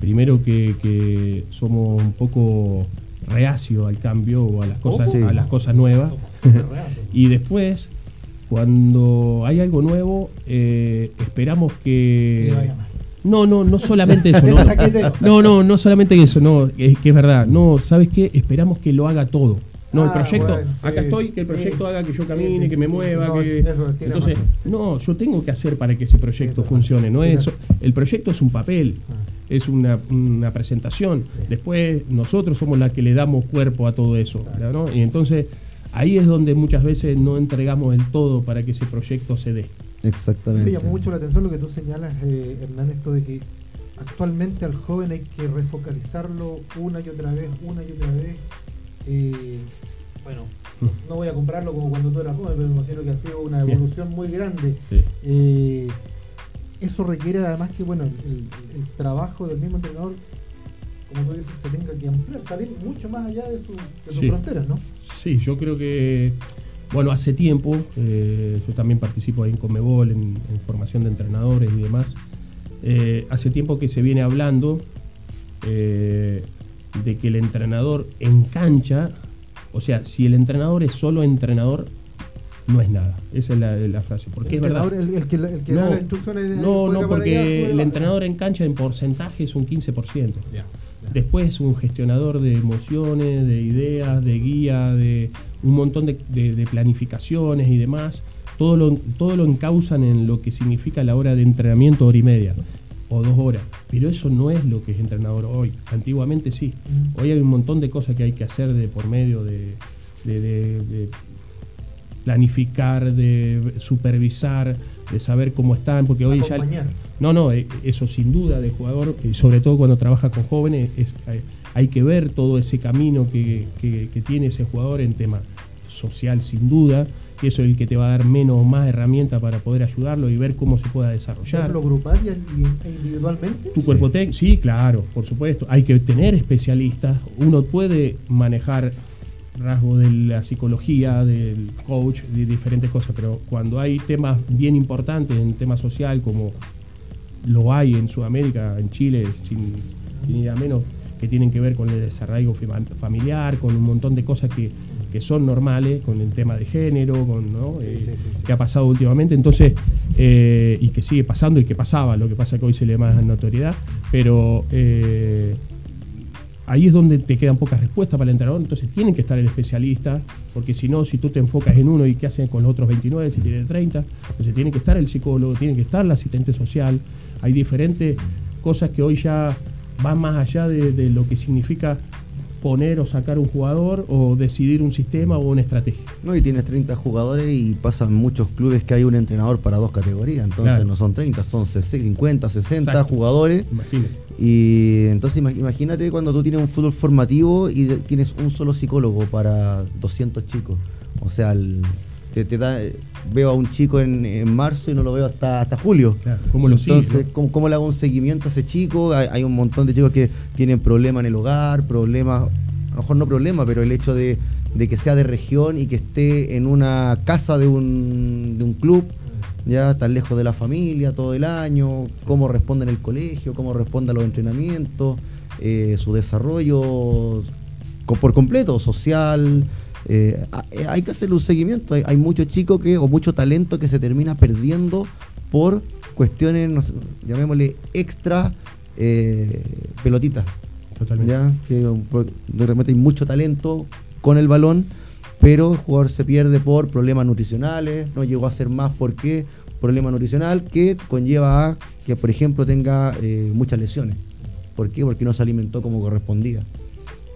Primero que, somos un poco reacios al cambio o a las cosas, a las cosas nuevas. (laughs) y después, cuando hay algo nuevo, eh, esperamos que, no, no, no solamente eso. (laughs) No, no, no, solamente eso, no, es que es verdad. No, ¿sabes qué? Esperamos que lo haga todo. No, el ah, proyecto, acá estoy, que el proyecto haga que yo camine, que me mueva, que... Entonces, no, yo tengo que hacer para que ese proyecto funcione, no es el proyecto es un papel, ah. es una, presentación. Después nosotros somos la que le damos cuerpo a todo eso, ¿no? Y entonces ahí es donde muchas veces no entregamos el todo para que ese proyecto se dé. Exactamente. Me llamó mucho la atención lo que tú señalas, eh, Hernán, esto de que actualmente al joven hay que refocalizarlo una y otra vez, una y otra vez. Bueno, no voy a comprarlo como cuando tú eras joven, pero me imagino que ha sido una evolución muy grande. Eh, eso requiere además que bueno el, trabajo del mismo entrenador, como tú dices, se tenga que ampliar, salir mucho más allá de, sus fronteras, ¿no? Sí, yo creo que bueno, hace tiempo, eh, yo también participo ahí en Comebol, en, formación de entrenadores y demás. Eh, hace tiempo que se viene hablando de que el entrenador en cancha, o sea, si el entrenador es solo entrenador, no es nada. Esa es la, frase. Porque es verdad. El, que, no, da instrucciones. No, no, porque el entrenador en cancha en porcentaje es un 15%. Después un gestionador de emociones, de ideas, de guía, de un montón de, planificaciones y demás. Todo lo, todo lo encausan en lo que significa la hora de entrenamiento, hora y media o dos horas. Pero eso no es lo que es entrenador hoy. Antiguamente sí. Hoy hay un montón de cosas que hay que hacer de por medio de, de planificar, de supervisar, de saber cómo están, porque hoy ya... No, no, eh, eso sin duda de jugador, sobre todo cuando trabaja con jóvenes, es, hay que ver todo ese camino que, tiene ese jugador en tema social sin duda, que eso es el que te va a dar menos o más herramientas para poder ayudarlo y ver cómo se pueda desarrollar. ¿Lo grupal e individualmente? Tu cuerpo técnico, sí, claro, por supuesto. Hay que tener especialistas. Uno puede manejar rasgos de la psicología, del coach, de diferentes cosas, pero cuando hay temas bien importantes en tema social, como lo hay en Sudamérica, en Chile, sin, sin menos, que tienen que ver con el desarrollo familiar, con un montón de cosas que, son normales, con el tema de género, con ¿no? Eh, que ha pasado últimamente, entonces, eh, y que sigue pasando y que pasaba, lo que pasa que hoy se le da más notoriedad, pero eh, ahí es donde te quedan pocas respuestas para el entrenador, entonces tienen que estar el especialista, porque si no, si tú te enfocas en uno y qué hacen con los otros 29, si tiene 30, entonces tiene que estar el psicólogo, tiene que estar el asistente social, hay diferentes cosas que hoy ya van más allá de, lo que significa poner o sacar un jugador o decidir un sistema o una estrategia. No, y tienes 30 jugadores y pasan muchos clubes que hay un entrenador para dos categorías, entonces no son 30, son 50, 60 jugadores. Y entonces imagínate cuando tú tienes un fútbol formativo y tienes un solo psicólogo para 200 chicos. O sea, el, que te da, veo a un chico en, marzo y no lo veo hasta, hasta julio. ¿cómo lo Entonces, ¿cómo, le hago un seguimiento a ese chico? Hay, un montón de chicos que tienen problemas en el hogar, problemas, a lo mejor no problemas, pero el hecho de, que sea de región y que esté en una casa de un, de un club ya tan lejos de la familia todo el año, cómo responde en el colegio, cómo responde a los entrenamientos, eh, su desarrollo por completo, social. Eh, eh, hay que hacerle un seguimiento. Hay, muchos chicos que, o mucho talento que se termina perdiendo por cuestiones, llamémosle extra pelotitas. Totalmente. ¿ya? Que de repente hay mucho talento con el balón, pero el jugador se pierde por problemas nutricionales, no llegó a ser más porque problema nutricional que conlleva a que, por ejemplo, tenga eh, muchas lesiones. ¿Por qué? Porque no se alimentó como correspondía.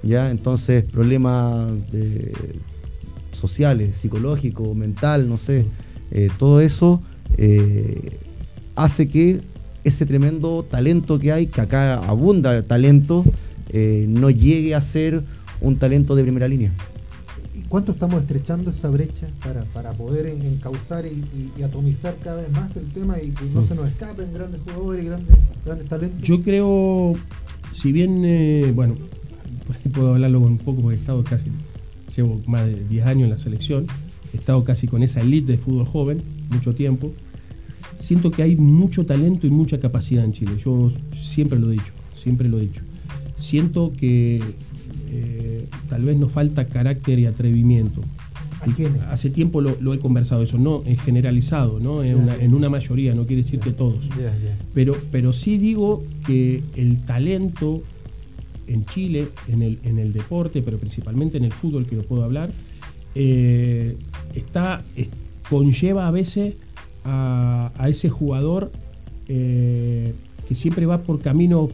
¿Ya? Entonces, problemas sociales, psicológicos, mental, no sé, eh, todo eso eh, hace que ese tremendo talento que hay, que acá abunda talento, no llegue a ser un talento de primera línea. ¿Cuánto estamos estrechando esa brecha para, poder encauzar y, atomizar cada vez más el tema y que no se nos escapen grandes jugadores y grandes, grandes talentos? Yo creo, si bien, eh, bueno, puedo hablarlo un poco porque he estado casi, llevo más de 10 años en la selección, he estado casi con esa elite de fútbol joven, mucho tiempo. Siento que hay mucho talento y mucha capacidad en Chile. Yo siempre lo he dicho, siempre lo he dicho. Siento que eh, tal vez nos falta carácter y atrevimiento. Hace tiempo lo, he conversado eso, no es generalizado, ¿no? En, una, mayoría, no quiere decir que todos. Pero, pero sí digo que el talento en Chile, en el, en el deporte, pero principalmente en el fútbol, que lo puedo hablar, eh, está, conlleva a veces a, ese jugador eh, que siempre va por caminos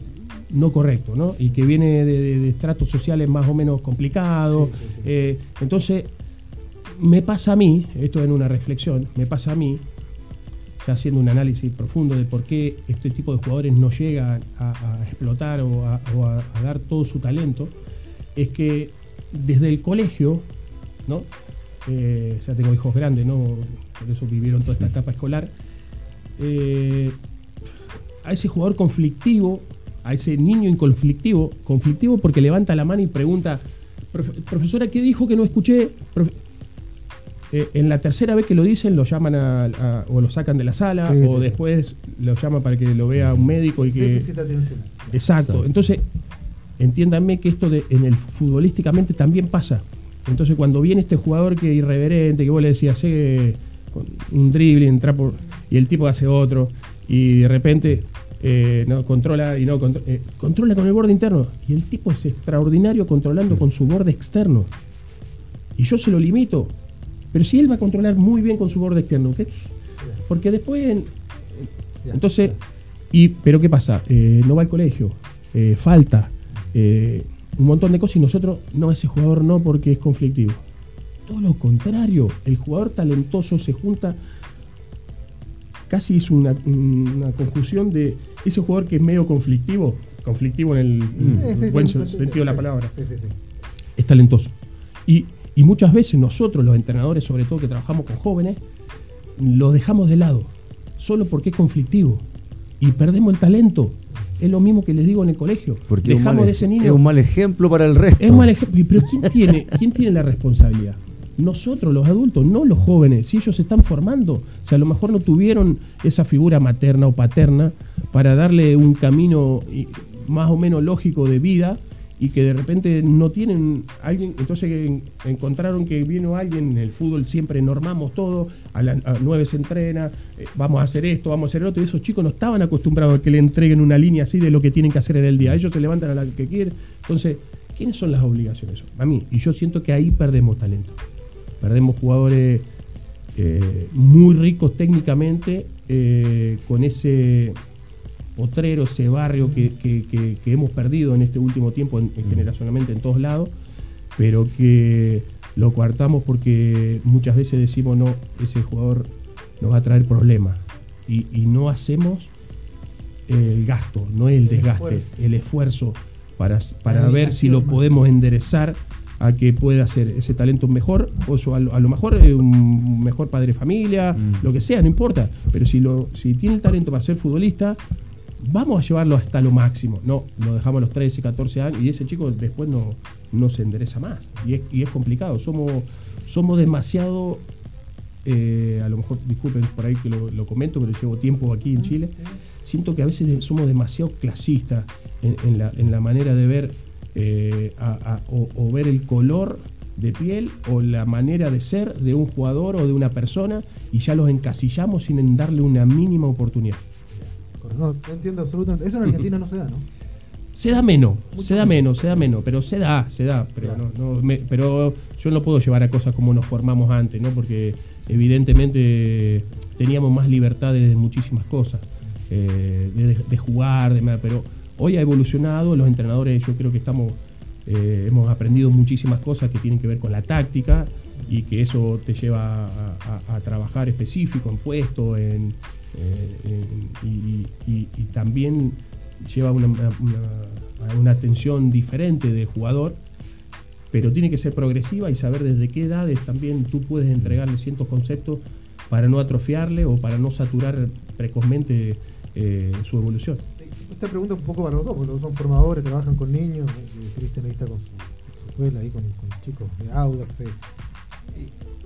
no correcto, ¿no? Y que viene de, estratos sociales más o menos complicados. Eh, entonces, me pasa a mí, esto en una reflexión, me pasa a mí, ya haciendo un análisis profundo de por qué este tipo de jugadores no llegan a, explotar o, a, dar todo su talento, es que desde el colegio, ¿no? Eh, ya tengo hijos grandes, ¿no? Por eso vivieron toda esta etapa escolar. Eh, a ese jugador conflictivo a ese niño inconflictivo, conflictivo porque levanta la mano y pregunta, profesora, ¿qué dijo que no escuché? Eh, en la tercera vez que lo dicen, lo llaman a, o lo sacan de la sala, o después lo llaman para que lo vea un médico y que. atención. Exacto. Entonces, entiéndanme que esto de, en el futbolísticamente también pasa. Entonces, cuando viene este jugador que es irreverente, que vos le decías, hace un dribbling, entra por. y el tipo hace otro, y de repente eh, no, controla y no eh, controla con el borde interno. Y el tipo es extraordinario controlando con su borde externo. Y yo se lo limito. Pero si él va a controlar muy bien con su borde externo, porque después. Entonces, y, pero ¿qué pasa? Eh, no va al colegio, falta, un montón de cosas y nosotros, no, ese jugador no porque es conflictivo. Todo lo contrario, el jugador talentoso se junta casi es una, conjunción de ese jugador que es medio conflictivo, conflictivo en el buen sentido de la palabra, es talentoso. Y, muchas veces nosotros, los entrenadores, sobre todo que trabajamos con jóvenes, lo dejamos de lado, solo porque es conflictivo. Y perdemos el talento. Es lo mismo que les digo en el colegio. Porque Dejamos mal, de ese niño. es un mal ejemplo para el resto. Es un mal ejemplo. Pero ¿quién tiene, ¿quién tiene la responsabilidad? Nosotros, los adultos, no los jóvenes. Si ellos se están formando, o sea, a lo mejor no tuvieron esa figura materna o paterna para darle un camino más o menos lógico de vida y que de repente no tienen alguien, entonces en- encontraron que vino alguien, en el fútbol siempre normamos todo, a las 9 se entrena, eh, vamos a hacer esto, vamos a hacer otro, y esos chicos no estaban acostumbrados a que le entreguen una línea así de lo que tienen que hacer en el día, ellos se levantan a la que quieren, entonces, ¿quiénes son las obligaciones? A mí, y yo siento que ahí perdemos talento, perdemos jugadores eh, muy ricos técnicamente, eh, con ese potrero, ese barrio que, que- que- que hemos perdido en este último tiempo, en- en generacionalmente en todos lados, pero que lo coartamos porque muchas veces decimos, no, ese jugador nos va a traer problemas. Y, y no hacemos el gasto, no el desgaste, esfuerzo. el esfuerzo para, para ver si lo podemos enderezar a que pueda hacer ese talento mejor, o eso, a, lo, a lo mejor un mejor padre de familia, Mm. lo que sea, no importa. Pero si, lo, si tiene el talento para ser futbolista, vamos a llevarlo hasta lo máximo. No, lo dejamos a los 13, 14 años y ese chico después no, no se endereza más. Y es, y es complicado. Somos, somos demasiado, eh, a lo mejor, disculpen por ahí que lo, comento, pero llevo tiempo aquí en Chile. Siento que a veces somos demasiado clasistas en, en la, en la manera de ver eh, a- o ver el color de piel o la manera de ser de un jugador o de una persona y ya los encasillamos sin darle una mínima oportunidad. No, entiendo absolutamente. Eso en Argentina no se da, ¿no? Se da menos, Mucho se da menos. se da menos, pero se da, se da. Pero, Claro. no, no, me- pero yo no puedo llevar a cosas como nos formamos antes, ¿no? Porque evidentemente teníamos más libertades de muchísimas cosas, eh, de, de jugar, de, pero hoy ha evolucionado, los entrenadores yo creo que estamos, eh, hemos aprendido muchísimas cosas que tienen que ver con la táctica y que eso te lleva a, a- a trabajar específico en puesto, en, eh, y, también lleva una, una- atención diferente de jugador, pero tiene que ser progresiva y saber desde qué edades también tú puedes entregarle ciertos conceptos para no atrofiarle o para no saturar precozmente eh, su evolución. Esta pregunta es un poco para los dos, porque son formadores, trabajan con niños, eh, Cristian ahí está con su, su escuela, ahí con, con chicos de Audax.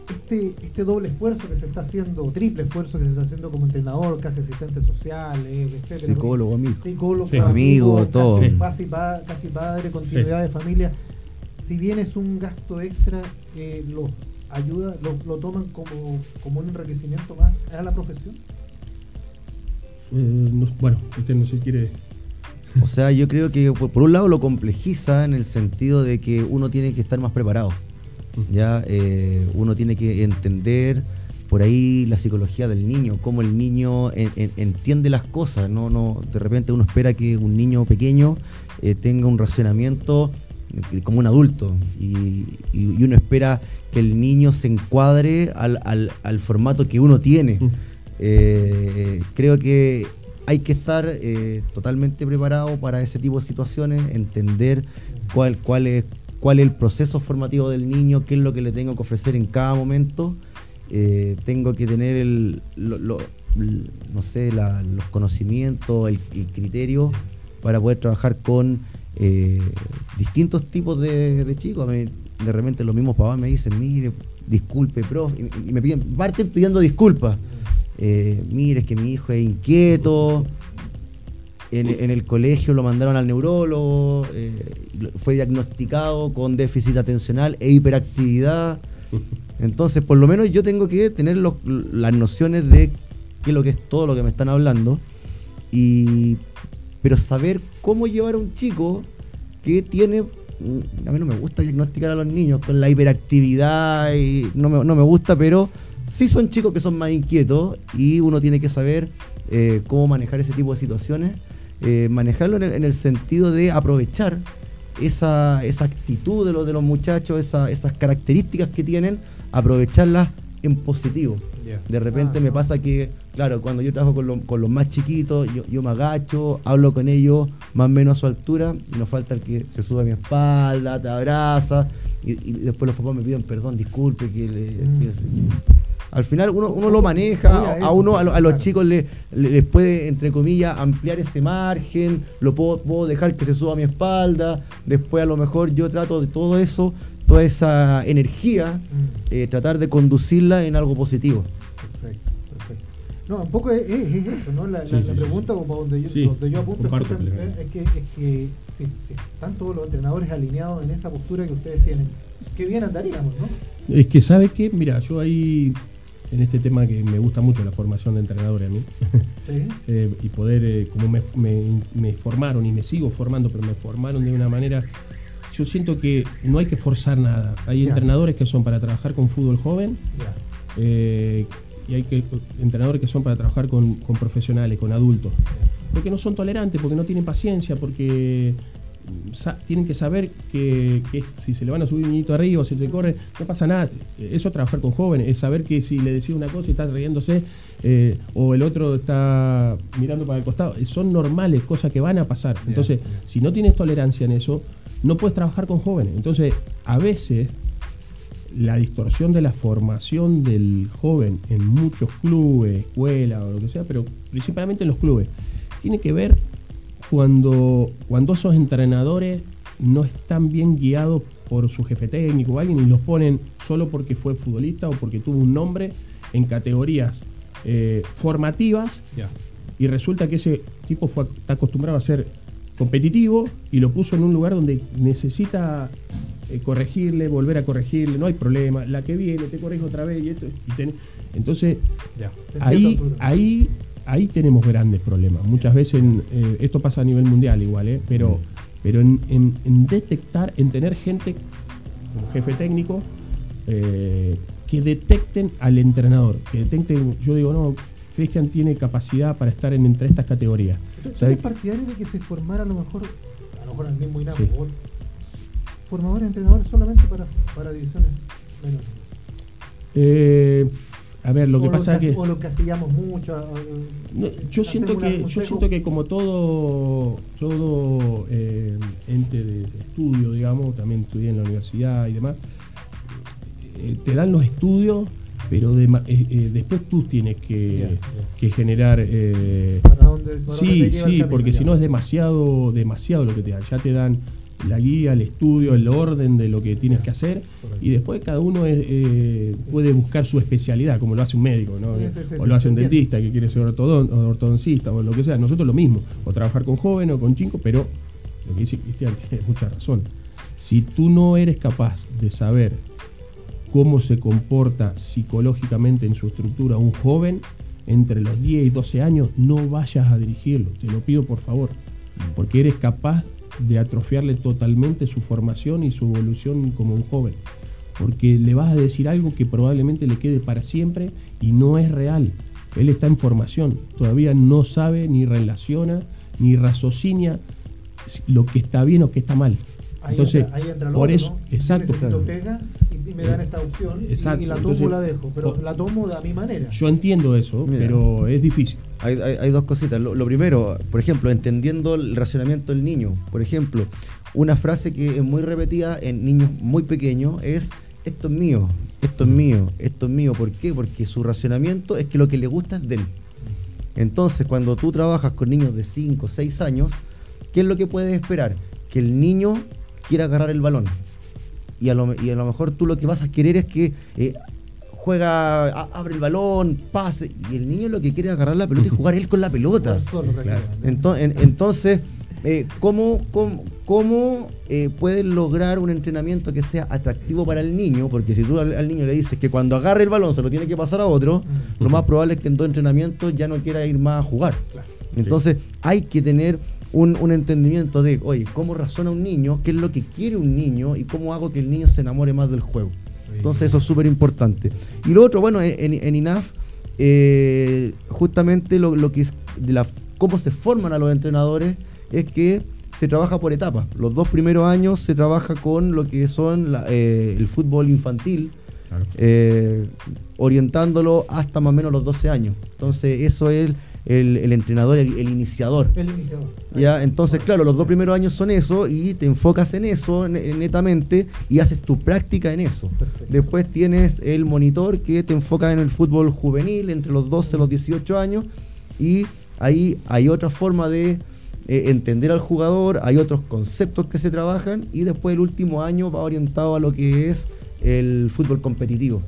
Este, este doble esfuerzo que se está haciendo, triple esfuerzo que se está haciendo como entrenador, casi asistente social, eh, etcétera. Psicólogo, amigo. psicólogo, Sí. Amigo, casi- todo. Casi, pa- casi padre, continuidad de familia. Si bien es un gasto extra, eh, lo ayuda, lo, lo toman como, como un enriquecimiento más a la profesión. Eh, no- bueno, usted no se quiere... O sea, yo creo que por, por un lado lo complejiza en el sentido de que uno tiene que estar más preparado. Ya Eh, uno tiene que entender por ahí la psicología del niño, cómo el niño en- en- entiende las cosas. No, no, de repente uno espera que un niño pequeño eh, tenga un racionamiento eh, como un adulto y, uno espera que el niño se encuadre al, al- al formato que uno tiene. Mm. Eh, creo que hay que estar eh, totalmente preparado para ese tipo de situaciones, entender cuál, cuál, es, cuál es el proceso formativo del niño, qué es lo que le tengo que ofrecer en cada momento. Eh, tengo que tener el, no sé, la- los conocimientos, el, el criterio para poder trabajar con eh, distintos tipos de, de chicos. Mí, de repente los mismos papás me dicen, mire, disculpe, pro, y, y me piden, parten pidiendo disculpas. Eh, mire, es que mi hijo es inquieto. En, en el colegio lo mandaron al neurólogo, eh, fue diagnosticado con déficit atencional e hiperactividad. (laughs) Entonces, por lo menos yo tengo que tener los- las nociones de qué es lo que es todo lo que me están hablando. Y, pero saber cómo llevar a un chico que tiene. mm, A mí no me gusta diagnosticar a los niños con la hiperactividad y no me, no me gusta, pero sí son chicos que son más inquietos y uno tiene que saber eh, cómo manejar ese tipo de situaciones. Eh, manejarlo en el, en el sentido de aprovechar esa, esa actitud de los, de los muchachos, esa- esas características que tienen, aprovecharlas en positivo. De repente Ah, me no. pasa que, claro, cuando yo trabajo con, lo- con los más chiquitos, yo, yo me agacho, hablo con ellos más o menos a su altura, y nos falta el que se sube a mi espalda, te abraza, y, y después los papás me piden perdón, disculpe, que, le- Mm. que- Al final uno, uno lo maneja, a, uno, a, los chicos le, les puede, entre comillas, ampliar ese margen, lo puedo, puedo dejar que se suba a mi espalda, después a lo mejor yo trato de todo eso, toda esa energía, mm. eh, tratar de conducirla en algo positivo. Perfecto, perfecto. No, un poco es, eso, ¿no? La, pregunta como donde yo, donde yo apunto es, que, es que si, están todos los entrenadores alineados en esa postura que ustedes tienen, qué bien andaríamos, ¿no? Es que, ¿sabe qué? Mira, yo ahí, en este tema que me gusta mucho la formación de entrenadores a mí, (laughs) eh, y poder, eh, como me, me, formaron y me sigo formando, pero me formaron de una manera yo siento que no hay que forzar nada. Hay entrenadores que son para trabajar con fútbol joven eh, y hay que, entrenadores que son para trabajar con, profesionales, con adultos. Porque no son tolerantes, porque no tienen paciencia, porque tienen que saber que, si se le van a subir un niñito arriba, si se corre, no pasa nada. Eso es trabajar con jóvenes, es saber que si le decís una cosa y está riéndose, eh, o el otro está mirando para el costado, son normales, cosas que van a pasar. Entonces, si no tienes tolerancia en eso, no puedes trabajar con jóvenes. Entonces, a veces la distorsión de la formación del joven en muchos clubes, escuelas o lo que sea, pero principalmente en los clubes, tiene que ver cuando, cuando esos entrenadores no están bien guiados por su jefe técnico o alguien y los ponen solo porque fue futbolista o porque tuvo un nombre en categorías eh, formativas y resulta que ese tipo fue, está acostumbrado a ser competitivo y lo puso en un lugar donde necesita eh, corregirle, volver a corregirle, no hay problema, la que viene te corrijo otra vez y esto. entonces, ahí, ahí, ahí tenemos grandes problemas. Muchas veces, eh, esto pasa a nivel mundial igual, ¿eh? pero, pero en, detectar, en tener gente como jefe técnico, que detecten al entrenador, que detecten, yo digo, no, Cristian tiene capacidad para estar en, entre estas categorías. ¿Eres partidario de que se formara a lo mejor, a lo mejor el mismo INAF, formadores, entrenadores solamente para, para divisiones menores? Eh, a ver, lo que pasa es que. O lo que yo siento que, yo siento que como todo, todo eh, ente de, estudio, digamos, también estudié en la universidad y demás, eh, te dan los estudios pero eh, eh, después tú tienes que, generar... Eh, sí, sí, porque si no es demasiado, demasiado lo que te dan. Ya te dan la guía, el estudio, el orden de lo que tienes que hacer y después cada uno puede buscar su especialidad, como lo hace un médico, ¿no? o lo hace un dentista que quiere ser ortodoncista o lo que sea. Nosotros lo mismo, o trabajar con jóvenes o con chicos, pero lo que dice Cristian (laughs) tiene mucha razón. Si tú no eres capaz de saber cómo se comporta psicológicamente en su estructura un joven entre los 10 y 12 años, no vayas a dirigirlo, te lo pido por favor, porque eres capaz de atrofiarle totalmente su formación y su evolución como un joven, porque le vas a decir algo que probablemente le quede para siempre y no es real. Él está en formación, todavía no sabe ni relaciona ni raciocina lo que está bien o que está mal. Entonces, por eso, exacto y me dan esta opción y, la tomo la dejo, pero la tomo de a mi manera. Yo entiendo eso, pero es difícil. Hay, dos cositas. Lo, primero, por ejemplo, entendiendo el racionamiento del niño. Por ejemplo, una frase que es muy repetida en niños muy pequeños es esto es mío, esto es mío, esto es mío. ¿Por qué? Porque su racionamiento es que lo que le gusta es de él. Entonces, cuando tú trabajas con niños de 5 o 6 años, ¿qué es lo que puedes esperar? Que el niño quiera agarrar el balón y a, lo, mejor tú lo que vas a querer es que eh, juega, abre el balón, pase, y el niño lo que quiere es agarrar la pelota y (laughs) jugar él con la pelota. Entonces, entonces eh, ¿cómo, cómo, eh, puedes lograr un entrenamiento que sea atractivo para el niño? Porque si tú al, niño le dices que cuando agarre el balón se lo tiene que pasar a otro, lo más probable es que en todo entrenamiento ya no quiera ir más a jugar. Entonces hay que tener un, entendimiento de, oye, cómo razona un niño, qué es lo que quiere un niño y cómo hago que el niño se enamore más del juego. Entonces eso es súper importante. Y lo otro, bueno, en, INAF, eh, justamente lo, que es de la, cómo se forman a los entrenadores es que se trabaja por etapas. Los dos primeros años se trabaja con lo que son eh, el fútbol infantil, eh, orientándolo hasta más o menos los 12 años. Entonces eso es el, entrenador, el, iniciador. El iniciador. ¿Ya? Entonces, claro, los dos primeros años son eso y te enfocas en eso netamente y haces tu práctica en eso. Después tienes el monitor que te enfoca en el fútbol juvenil entre los 12 y los 18 años y ahí hay otra forma de eh, entender al jugador, hay otros conceptos que se trabajan y después el último año va orientado a lo que es el fútbol competitivo.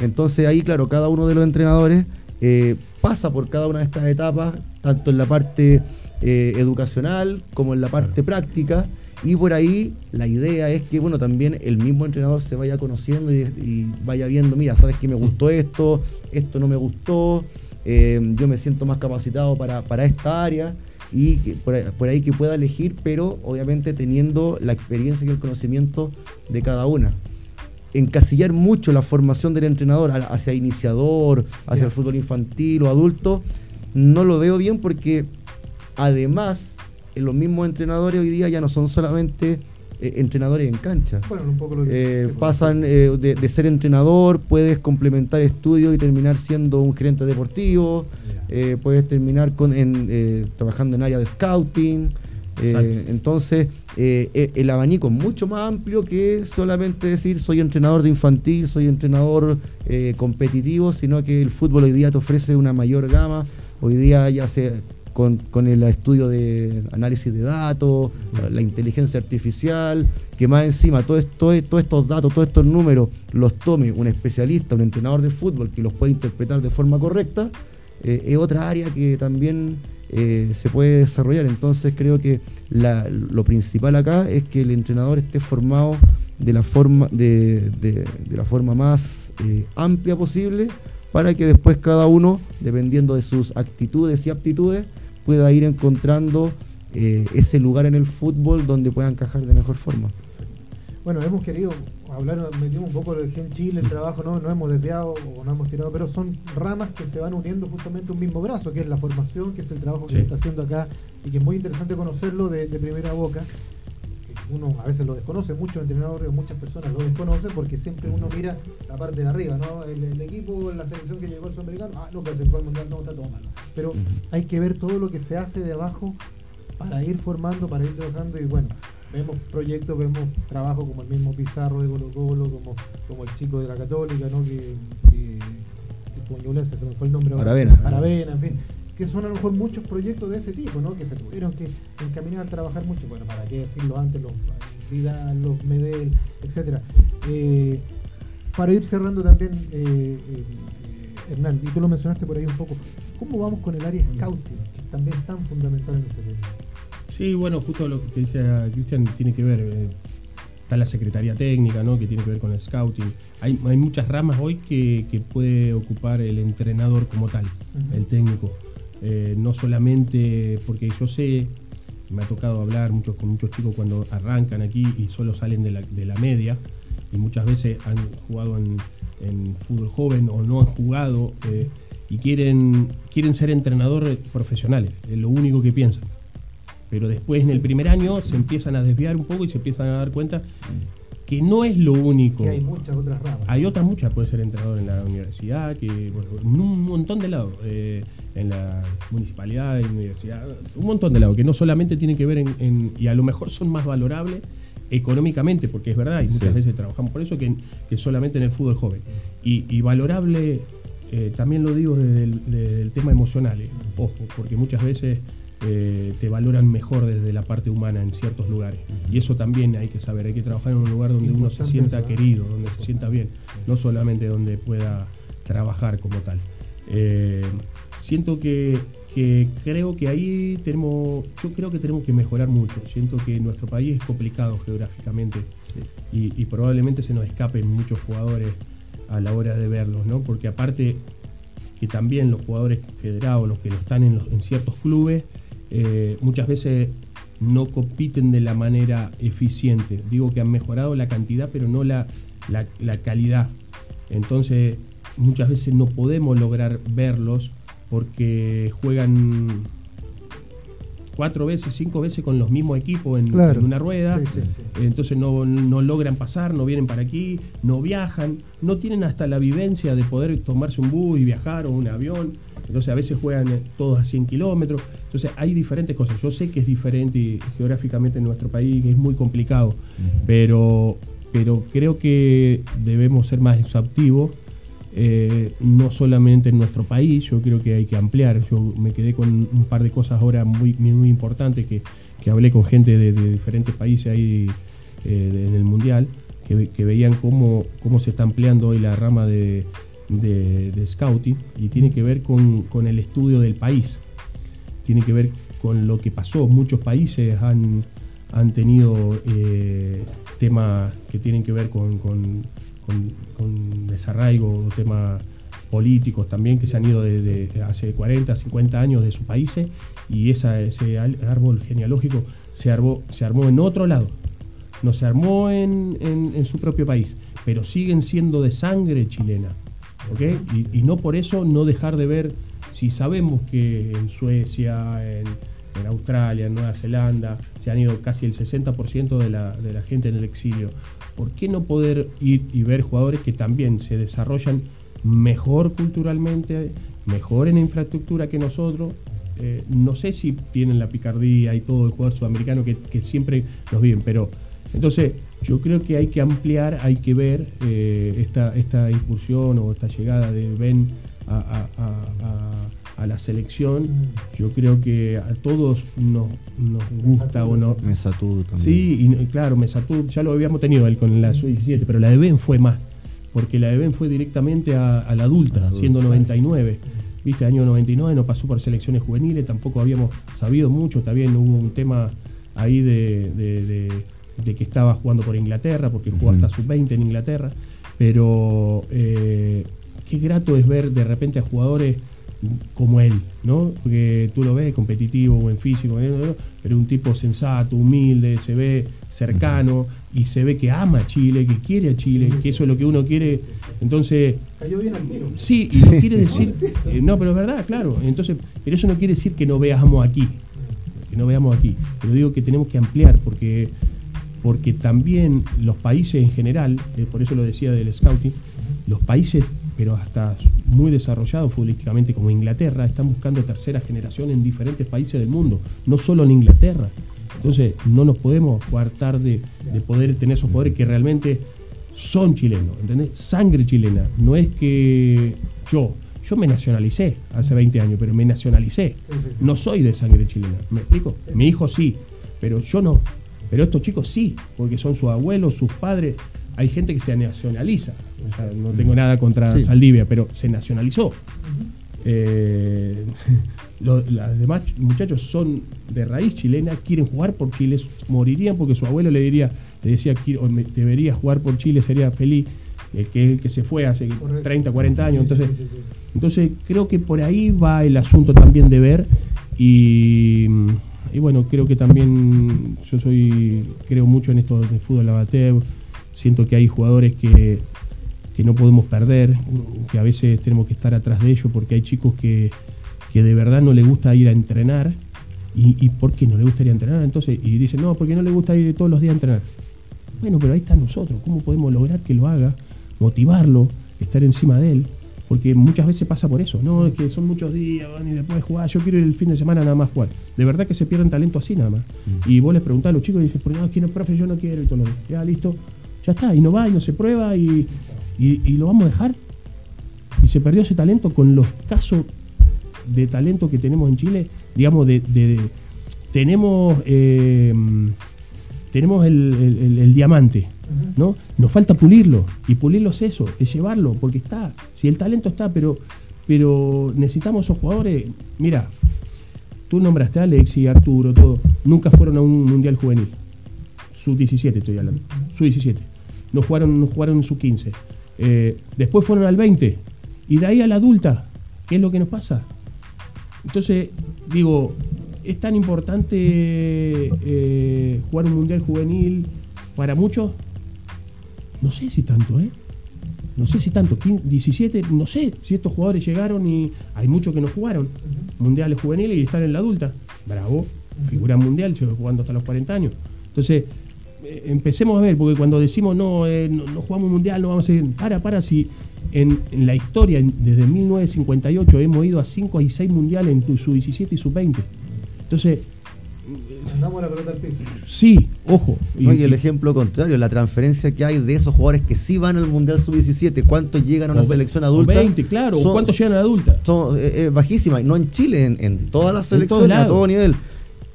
Entonces ahí, claro, cada uno de los entrenadores eh, pasa por cada una de estas etapas, tanto en la parte eh, educacional como en la parte práctica. Y por ahí la idea es que, bueno, también el mismo entrenador se vaya conociendo y, vaya viendo, mira, sabes que me gustó esto, esto no me gustó, eh, yo me siento más capacitado para, esta área y por, ahí, que pueda elegir, pero obviamente teniendo la experiencia y el conocimiento de cada una encasillar mucho la formación del entrenador hacia iniciador, hacia el fútbol infantil o adulto, no lo veo bien porque además los mismos entrenadores hoy día ya no son solamente eh, entrenadores en cancha. Eh, pasan eh, de, ser entrenador, puedes complementar estudios y terminar siendo un gerente deportivo, puedes terminar con, trabajando en área de scouting. Eh, entonces, eh, eh, el abanico es mucho más amplio que solamente decir soy entrenador de infantil, soy entrenador competitivo, sino que el fútbol hoy día te ofrece una mayor gama. Hoy día ya sea con, el estudio de análisis de datos, la, inteligencia artificial, que más encima todo todos estos datos, todos estos números los tome un especialista, un entrenador de fútbol que los pueda interpretar de forma correcta, es otra área que también eh, se puede desarrollar. Entonces creo que lo principal acá es que el entrenador esté formado de la forma, de, la forma más eh, amplia posible para que después cada uno, dependiendo de sus actitudes y aptitudes, pueda ir encontrando eh, ese lugar en el fútbol donde pueda encajar de mejor forma. Bueno, hemos querido hablar, metimos un poco del en Chile, el trabajo, no, no hemos desviado o no hemos tirado, pero son ramas que se van uniendo justamente un mismo brazo, que es la formación, que es el trabajo que se está haciendo acá y que es muy interesante conocerlo de, primera boca. Uno a veces lo desconoce, muchos entrenadores, muchas personas lo desconocen porque siempre uno mira la parte de arriba, ¿no? El, equipo, la selección que llegó al sudamericano, ah, no, pero se fue al mundial, no, está todo malo. Pero hay que ver todo lo que se hace de abajo para ir formando, para ir trabajando y bueno, vemos proyectos, vemos trabajo como el mismo Pizarro de Colo Colo, como, como el chico de la Católica, ¿no? que, que, se me fue el nombre Aravena. Aravena, en fin, que son a lo mejor muchos proyectos de ese tipo, ¿no? que se tuvieron que encaminar a trabajar mucho, bueno, para qué decirlo antes, los Vidal, los Medel, etcétera. Eh, para ir cerrando también, eh, eh, Hernán, y tú lo mencionaste por ahí un poco, ¿cómo vamos con el área scouting, que también es tan fundamental en este tema? Sí, bueno, justo lo que decía Cristian tiene que ver. Eh, está la Secretaría Técnica, ¿no? que tiene que ver con el scouting. Hay, hay muchas ramas hoy que, puede ocupar el entrenador como tal, el técnico. Eh, no solamente porque yo sé, me ha tocado hablar muchos, con muchos chicos cuando arrancan aquí y solo salen de la, media y muchas veces han jugado en, fútbol joven o no han jugado eh, y quieren, quieren ser entrenadores profesionales, es lo único que piensan pero después en el primer año se empiezan a desviar un poco y se empiezan a dar cuenta que no es lo único. Que hay muchas otras ramas. Hay otras muchas, puede ser entrenador en la universidad, que en un montón de lados, eh, en la municipalidad, en la universidad, un montón de lados, que no solamente tienen que ver en, y a lo mejor son más valorables económicamente, porque es verdad, y muchas veces trabajamos por eso, que, que, solamente en el fútbol joven. Y, valorable, eh, también lo digo desde el, tema emocional, eh. ojo, porque muchas veces eh, te valoran mejor desde la parte humana en ciertos lugares. Y eso también hay que saber, hay que trabajar en un lugar donde uno se sienta querido, donde se sienta bien, no solamente donde pueda trabajar como tal. Eh, siento que, creo que ahí tenemos, yo creo que tenemos que mejorar mucho. Siento que nuestro país es complicado geográficamente y, probablemente se nos escapen muchos jugadores a la hora de verlos, ¿no? Porque aparte que también los jugadores federados, los que lo están en, en ciertos clubes, eh, muchas veces no compiten de la manera eficiente. Digo que han mejorado la cantidad, pero no la, la, calidad. Entonces, muchas veces no podemos lograr verlos porque juegan cuatro veces, cinco veces con los mismos equipos en, una rueda, entonces no, no, logran pasar, no vienen para aquí, no viajan, no tienen hasta la vivencia de poder tomarse un bus y viajar o un avión. Entonces a veces juegan eh, todos a 100 kilómetros. Entonces hay diferentes cosas. Yo sé que es diferente geográficamente en nuestro país, que es muy complicado, pero, pero creo que debemos ser más exhaustivos. Eh, no solamente en nuestro país, yo creo que hay que ampliar. Yo me quedé con un par de cosas ahora muy, muy importantes que, que hablé con gente de, diferentes países ahí eh, en el Mundial, que, veían cómo, cómo se está ampliando hoy la rama de, de, scouting y tiene que ver con, el estudio del país, tiene que ver con lo que pasó. Muchos países han, han tenido eh, temas que tienen que ver con, con, con, desarraigo, temas políticos también que se han ido desde hace 40, 50 años de sus países y esa, ese árbol genealógico se armó, se armó en otro lado, no se armó en, en su propio país, pero siguen siendo de sangre chilena. Y, no por eso no dejar de ver, si sabemos que en Suecia, en, Australia, en Nueva Zelanda, se han ido casi el 60% de la, de la gente en el exilio, ¿por qué no poder ir y ver jugadores que también se desarrollan mejor culturalmente, mejor en infraestructura que nosotros? Eh, no sé si tienen la picardía y todo el jugador sudamericano que, que siempre nos viven, pero entonces yo creo que hay que ampliar, hay que ver eh, esta, esta incursión o esta llegada de Ben a, la selección. Yo creo que a todos nos, gusta o no. Mesatú también. Sí, y, claro, Mesatú ya lo habíamos tenido él con la sub-17, pero la de Ben fue más, porque la de Ben fue directamente a, la adulta, siendo 99. Viste, año 99 no pasó por selecciones juveniles, tampoco habíamos sabido mucho, también hubo un tema ahí de de que estaba jugando por Inglaterra, porque jugó hasta sub-20 en Inglaterra, pero eh, qué grato es ver de repente a jugadores como él, ¿no? Porque tú lo ves competitivo, buen físico, pero un tipo sensato, humilde, se ve cercano y se ve que ama a Chile, que quiere a Chile, que eso es lo que uno quiere. Entonces. Cayó bien al tiro. Sí, y no quiere decir. (laughs) Eh, no, pero es verdad, claro. Entonces, pero eso no quiere decir que no veamos aquí. Que no veamos aquí. Pero digo que tenemos que ampliar, porque porque también los países en general, eh, por eso lo decía del scouting, los países, pero hasta muy desarrollados futbolísticamente como Inglaterra, están buscando tercera generación en diferentes países del mundo, no solo en Inglaterra. Entonces no nos podemos coartar de, de poder tener esos poderes que realmente son chilenos, ¿entendés? Sangre chilena. No es que yo, yo me nacionalicé hace 20 años, pero me nacionalicé. No soy de sangre chilena, ¿me explico? Mi hijo sí, pero yo no. Pero estos chicos sí, porque son sus abuelos, sus padres. Hay gente que se nacionaliza. no tengo nada contra Saldivia, pero se nacionalizó. Eh, (laughs) los, demás muchachos son de raíz chilena, quieren jugar por Chile, morirían porque su abuelo le diría, le decía que debería jugar por Chile, sería feliz, el que, el que se fue hace 30, 40 años. Entonces, entonces creo que por ahí va el asunto también de ver y y bueno, creo que también yo soy, creo mucho en esto del fútbol amateur, siento que hay jugadores que, no podemos perder, que a veces tenemos que estar atrás de ellos porque hay chicos que, de verdad no les gusta ir a entrenar. ¿Y, por qué no le gusta ir a entrenar? Entonces, y dicen, no, porque no le gusta ir todos los días a entrenar. Bueno, pero ahí está nosotros, ¿cómo podemos lograr que lo haga? Motivarlo, estar encima de él porque muchas veces pasa por eso, ¿no? Es que son muchos días y después jugar, yo quiero ir el fin de semana nada más jugar. De verdad que se pierden talento así nada más. Mm. Y vos les preguntás a los chicos y dices, no, quiero profe, yo no quiero y todo lo demás. Ya, listo, ya está, y no va y no se prueba y, lo vamos a dejar. Y se perdió ese talento con los casos de talento que tenemos en Chile, digamos, de, tenemos, eh, tenemos el diamante, ¿no? Nos falta pulirlo, y pulirlo es eso, es llevarlo, porque está, si el talento está, pero, pero necesitamos esos jugadores, mira, tú nombraste a Alex y Arturo, todo, nunca fueron a un mundial juvenil, su 17 estoy hablando, su 17, no jugaron, no jugaron en su 15, eh, después fueron al 20, y de ahí a la adulta, ¿qué es lo que nos pasa? Entonces, digo, es tan importante eh, jugar un mundial juvenil para muchos no sé si tanto, ¿eh? No sé si tanto, 17, no sé si estos jugadores llegaron y hay muchos que no jugaron. Mundiales juveniles y están en la adulta. Bravo, figura mundial, jugando hasta los 40 años. Entonces, eh, empecemos a ver, porque cuando decimos no, eh, no, jugamos mundial, no vamos a ir. Para, para, si en, la historia, desde 1958, hemos ido a 5 y 6 mundiales en su 17 y sub 20. Entonces, Andamos la pelota al piso. Sí, ojo. y, el ejemplo contrario, la transferencia que hay de esos jugadores que sí van al Mundial Sub-17, ¿cuántos llegan a una selección adulta? 20, claro, ¿cuántos llegan a la adulta? Son eh, eh, bajísimas, no en Chile, en, todas las selecciones, a todo nivel.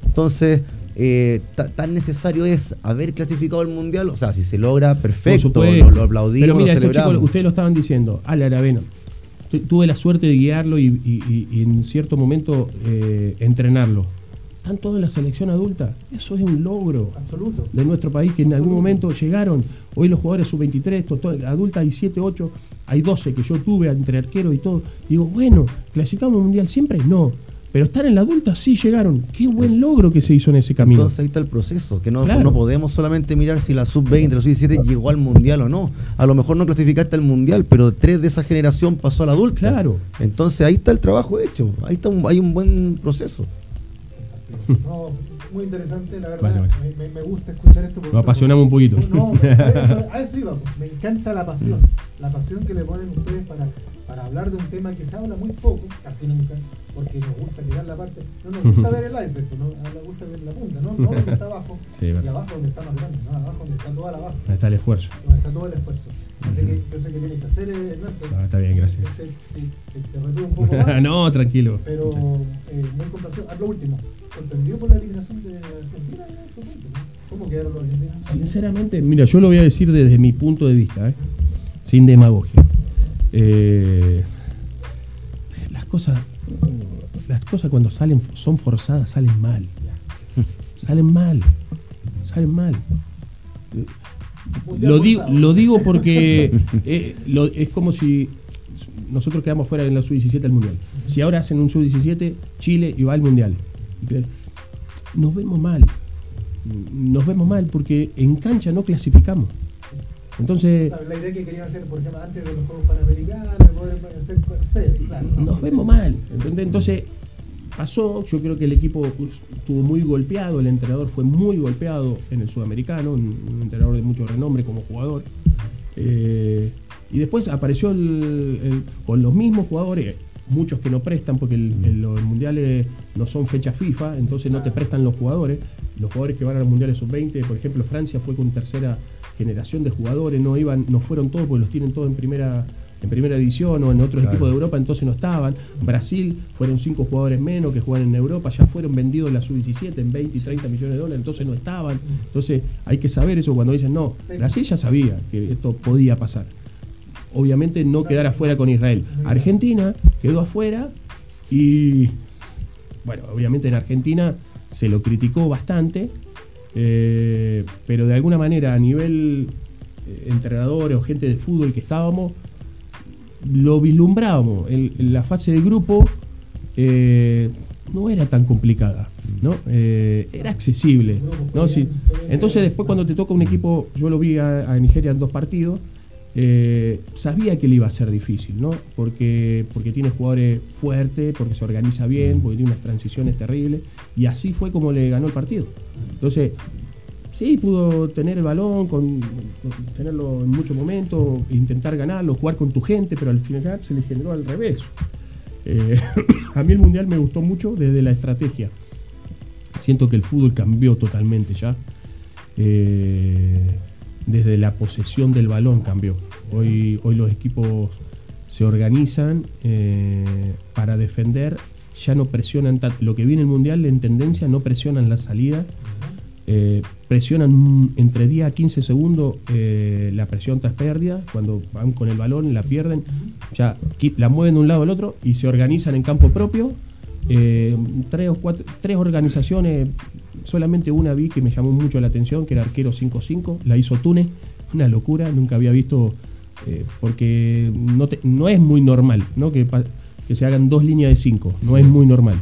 Entonces, eh, tan necesario es haber clasificado el mundial. O sea, si se logra, perfecto, lo, aplaudimos, Pero mira, estos chicos, ustedes lo estaban diciendo, Ale Aravena. Tuve la suerte de guiarlo y, en cierto momento entrenarlo están todos en la selección adulta. Eso es un logro Absoluto. de nuestro país que en algún momento llegaron. Hoy los jugadores sub-23, adulta hay 7, 8, hay 12 que yo tuve entre arqueros y todo. Digo, bueno, ¿clasificamos mundial siempre? No. Pero estar en la adulta sí llegaron. Qué buen logro que se hizo en ese camino. Entonces ahí está el proceso, que no, no podemos solamente mirar si la sub-20, la sub-17 llegó al mundial o no. A lo mejor no clasificaste al mundial, pero tres de esa generación pasó a la adulta. Claro. Entonces ahí está el trabajo hecho, ahí está hay un buen proceso. No, muy interesante, la verdad. Me, gusta escuchar esto. Lo apasionamos un poquito. No, a eso (laughs) iba. Pues. Me encanta la pasión. La pasión que le ponen ustedes para, para hablar de un tema que se habla muy poco, casi nunca, porque nos gusta mirar la parte. No nos gusta (laughs) ver el iceberg, no nos gusta ver la punta, no, no donde está abajo. (laughs) y abajo donde está más grande, no, abajo donde está toda la base. Donde está el esfuerzo. Donde está todo el esfuerzo. Así que yo sé que tienes que hacer, Ernesto. Ah, está bien, gracias. Te, te, te, un poco más. (laughs) no, tranquilo. Pero eh, muy complacido. Ah, lo último sorprendido por la eliminación de Argentina ¿Cómo quedaron los argentinos? Sinceramente, mira, yo lo voy a decir desde mi punto de vista, ¿eh? sin demagogia. Eh, las cosas las cosas cuando salen son forzadas salen mal. Salen mal. Salen mal. Lo digo, lo digo porque eh, es como si nosotros quedamos fuera en la sub-17 del Mundial. Si ahora hacen un sub-17, Chile y va al Mundial nos vemos mal. Nos vemos mal porque en cancha no clasificamos. Entonces. La, idea que querían hacer, por ejemplo, antes de los Juegos Panamericanos, poder hacer claro. Nos vemos mal. Entonces, pasó, yo creo que el equipo estuvo muy golpeado, el entrenador fue muy golpeado en el sudamericano, un, entrenador de mucho renombre como jugador. Eh, y después apareció con los mismos jugadores, muchos que no prestan porque los mundiales no son fechas FIFA, entonces no te prestan los jugadores. Los jugadores que van a los mundiales son 20, por ejemplo, Francia fue con tercera generación de jugadores, no iban, no fueron todos porque los tienen todos en primera en primera división o en otros equipos de Europa, entonces no estaban. Brasil fueron cinco jugadores menos que juegan en Europa, ya fueron vendidos en la sub-17 en 20 y 30 millones de dólares, entonces no estaban. Entonces hay que saber eso cuando dicen, no, Brasil ya sabía que esto podía pasar obviamente no quedar afuera con Israel. Argentina quedó afuera y, bueno, obviamente en Argentina se lo criticó bastante, eh, pero de alguna manera a nivel eh, entrenadores o gente de fútbol que estábamos, lo vislumbrábamos. En, la fase de grupo eh, no era tan complicada, ¿no? era accesible. ¿no? Entonces después cuando te toca un equipo, yo lo vi a Nigeria en dos partidos, eh, sabía que le iba a ser difícil, ¿no? Porque, porque tiene jugadores fuertes, porque se organiza bien, porque tiene unas transiciones terribles, y así fue como le ganó el partido. Entonces, sí, pudo tener el balón, con, tenerlo en muchos momentos, intentar ganarlo, jugar con tu gente, pero al final se le generó al revés. Eh, (coughs) a mí el Mundial me gustó mucho desde la estrategia. Siento que el fútbol cambió totalmente ya. Eh, desde la posesión del balón cambió. Hoy, hoy los equipos se organizan eh, para defender, ya no presionan tanto. Lo que viene el Mundial en tendencia no presionan la salida, eh, presionan entre 10 a 15 segundos eh, la presión tras pérdida, cuando van con el balón, la pierden, ya la mueven de un lado al otro y se organizan en campo propio. tres, o cuatro, tres organizaciones solamente una vi que me llamó mucho la atención, que era arquero 5-5, la hizo Túnez, una locura, nunca había visto, eh, porque no, no, es muy normal ¿no? Que, que, se hagan dos líneas de 5, no es muy normal.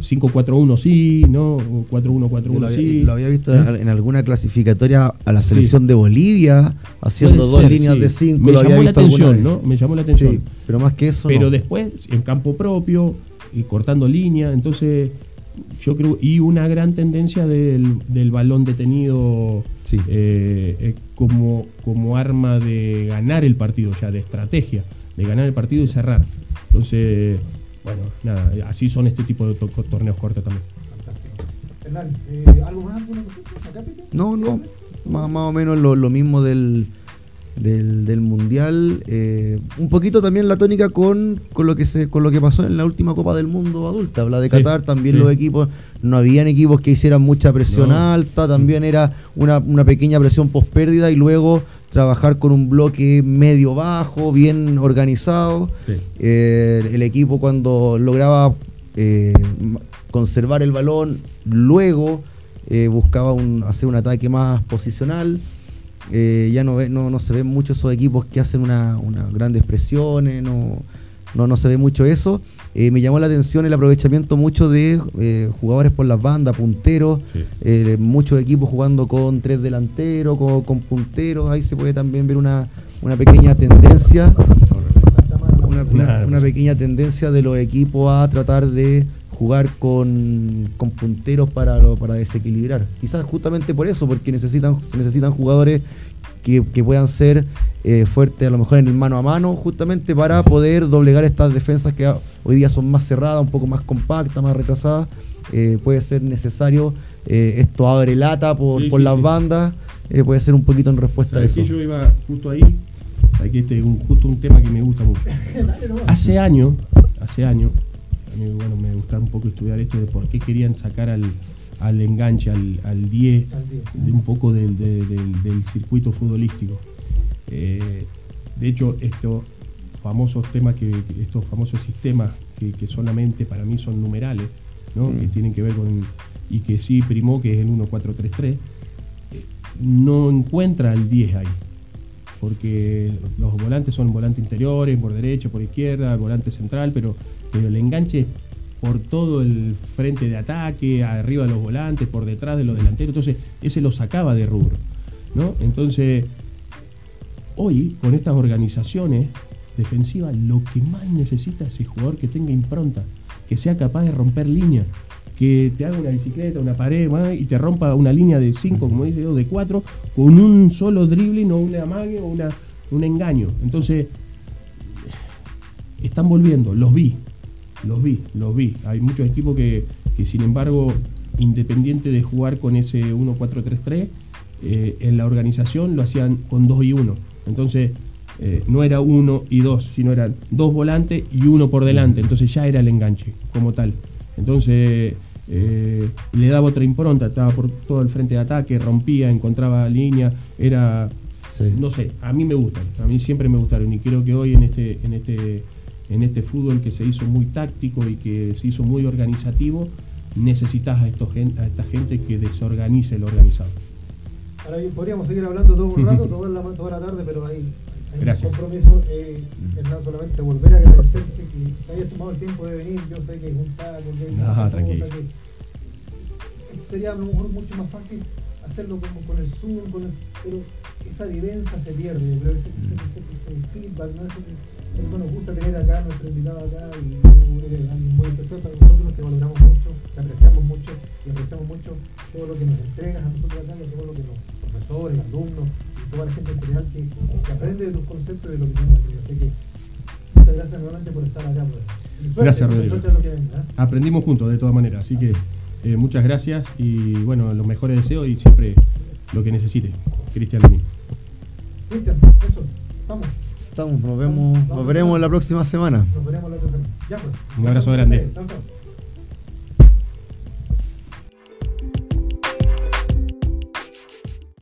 5-4-1 sí, ¿no? 4-1-4-1 sí. Lo había visto ¿Eh? en alguna clasificatoria a la selección de Bolivia, haciendo dos líneas de 5. Me llamó la atención, ¿no? Me llamó la atención. pero más que eso. Pero después, en campo propio, y cortando línea, entonces yo creo, y una gran tendencia del, del balón detenido eh, eh, como, como arma de ganar el partido, ya de estrategia. de ganar el partido y cerrar. Entonces, bueno, nada, así son este tipo de torneos cortos también. Fantástico. Hernán, eh, ¿algo más? Acá, no, no, más, más o menos lo, lo mismo del del, Mundial. Eh, un poquito también la tónica con, con, lo que se, con lo que pasó en la última Copa del Mundo adulta. Habla de Qatar, también los equipos, no habían equipos que hicieran mucha presión alta, también era una, una pequeña presión post pérdida y luego trabajar con un bloque medio bajo, bien organizado. Eh, el equipo cuando lograba eh, conservar el balón, luego buscaba un, hacer un ataque más posicional. Eh, ya no, no, no, se ven muchos esos equipos que hacen una, grandes presiones, no, no, no, se ve mucho eso. Eh, me llamó la atención el aprovechamiento mucho de eh, jugadores por las bandas, punteros, muchos equipos jugando con tres delanteros, con, punteros, ahí se puede también ver una, una pequeña tendencia. Una, pequeña tendencia de los equipos a tratar de jugar con, con punteros para, para desequilibrar. Quizás justamente por eso, porque necesitan, necesitan jugadores que, puedan ser eh, fuertes a lo mejor en el mano a mano, justamente para poder doblegar estas defensas que hoy día son más cerradas, un poco más compactas, más retrasadas. Eh, puede ser necesario, eh, esto abre lata por, por las bandas, puede ser un poquito en respuesta a eso. yo iba justo ahí, aquí este un, justo un tema que me gusta mucho. (laughs) hace años, hace años, bueno, me gustaba un poco estudiar esto de por qué querían sacar al, al enganche, al, al 10, de un poco del, del, circuito futbolístico. Eh, de hecho, estos famosos temas, que, estos famosos sistemas que, solamente para mí son numerales, ¿no? Mm. que tienen que ver con, y que sí primó, que es el 1433, eh, no encuentra el 10 ahí porque los volantes son volantes interiores, por derecha, por izquierda, volante central, pero pero el enganche por todo el frente de ataque, arriba de los volantes, por detrás de los delanteros, entonces ese lo sacaba de rubro. ¿no? Entonces, hoy, con estas organizaciones defensivas, lo que más necesita es el jugador que tenga impronta, que sea capaz de romper líneas, que te haga una bicicleta, una pared y te rompa una línea de 5, como dice yo, de 4, con un solo dribbling o un amague o una, un engaño. Entonces, están volviendo, los vi, los vi, los vi. Hay muchos equipos que, sin embargo, independiente de jugar con ese 1-4-3-3, eh, en la organización lo hacían con 2 y 1. Entonces, eh, no era 1 y 2, sino eran dos volantes y uno por delante. Entonces ya era el enganche como tal. Entonces eh, le daba otra impronta, estaba por todo el frente de ataque, rompía, encontraba línea, era... No sé, a mí me gustan, a mí siempre me gustaron y creo que hoy en este, en este en este fútbol que se hizo muy táctico y que se hizo muy organizativo, necesitas a, estos, a esta gente que desorganice lo organizado. Ahora bien, podríamos seguir hablando todo un rato, (laughs) toda la, toda la tarde, pero hay, un compromiso. Eh, es solamente volver a agradecerte que hayas tomado el tiempo de venir. Yo sé que es un taco, que no, que sería a lo mejor mucho más fácil hacerlo como con el Zoom, con el, pero esa vivencia se pierde, pero ese, ese, ese feedback, ¿no? Eso nos gusta tener acá, nuestro invitado acá, y tú eres alguien muy especial para nosotros, que valoramos mucho, te apreciamos mucho, y apreciamos mucho todo lo que nos entregas a nosotros acá, todo lo que los profesores, alumnos, y toda la gente en general que, aprende de tus conceptos y de lo que tenemos aquí. Así que muchas gracias nuevamente por estar acá. Pues. gracias, Rodrigo. ¿eh? Aprendimos juntos, de todas maneras, así que eh, muchas gracias y bueno, los mejores deseos y siempre lo que necesite. Cristian Luni. Cristian, eso, vamos nos vemos, nos veremos la próxima semana. Nos veremos la próxima semana. Ya pues. Un abrazo grande.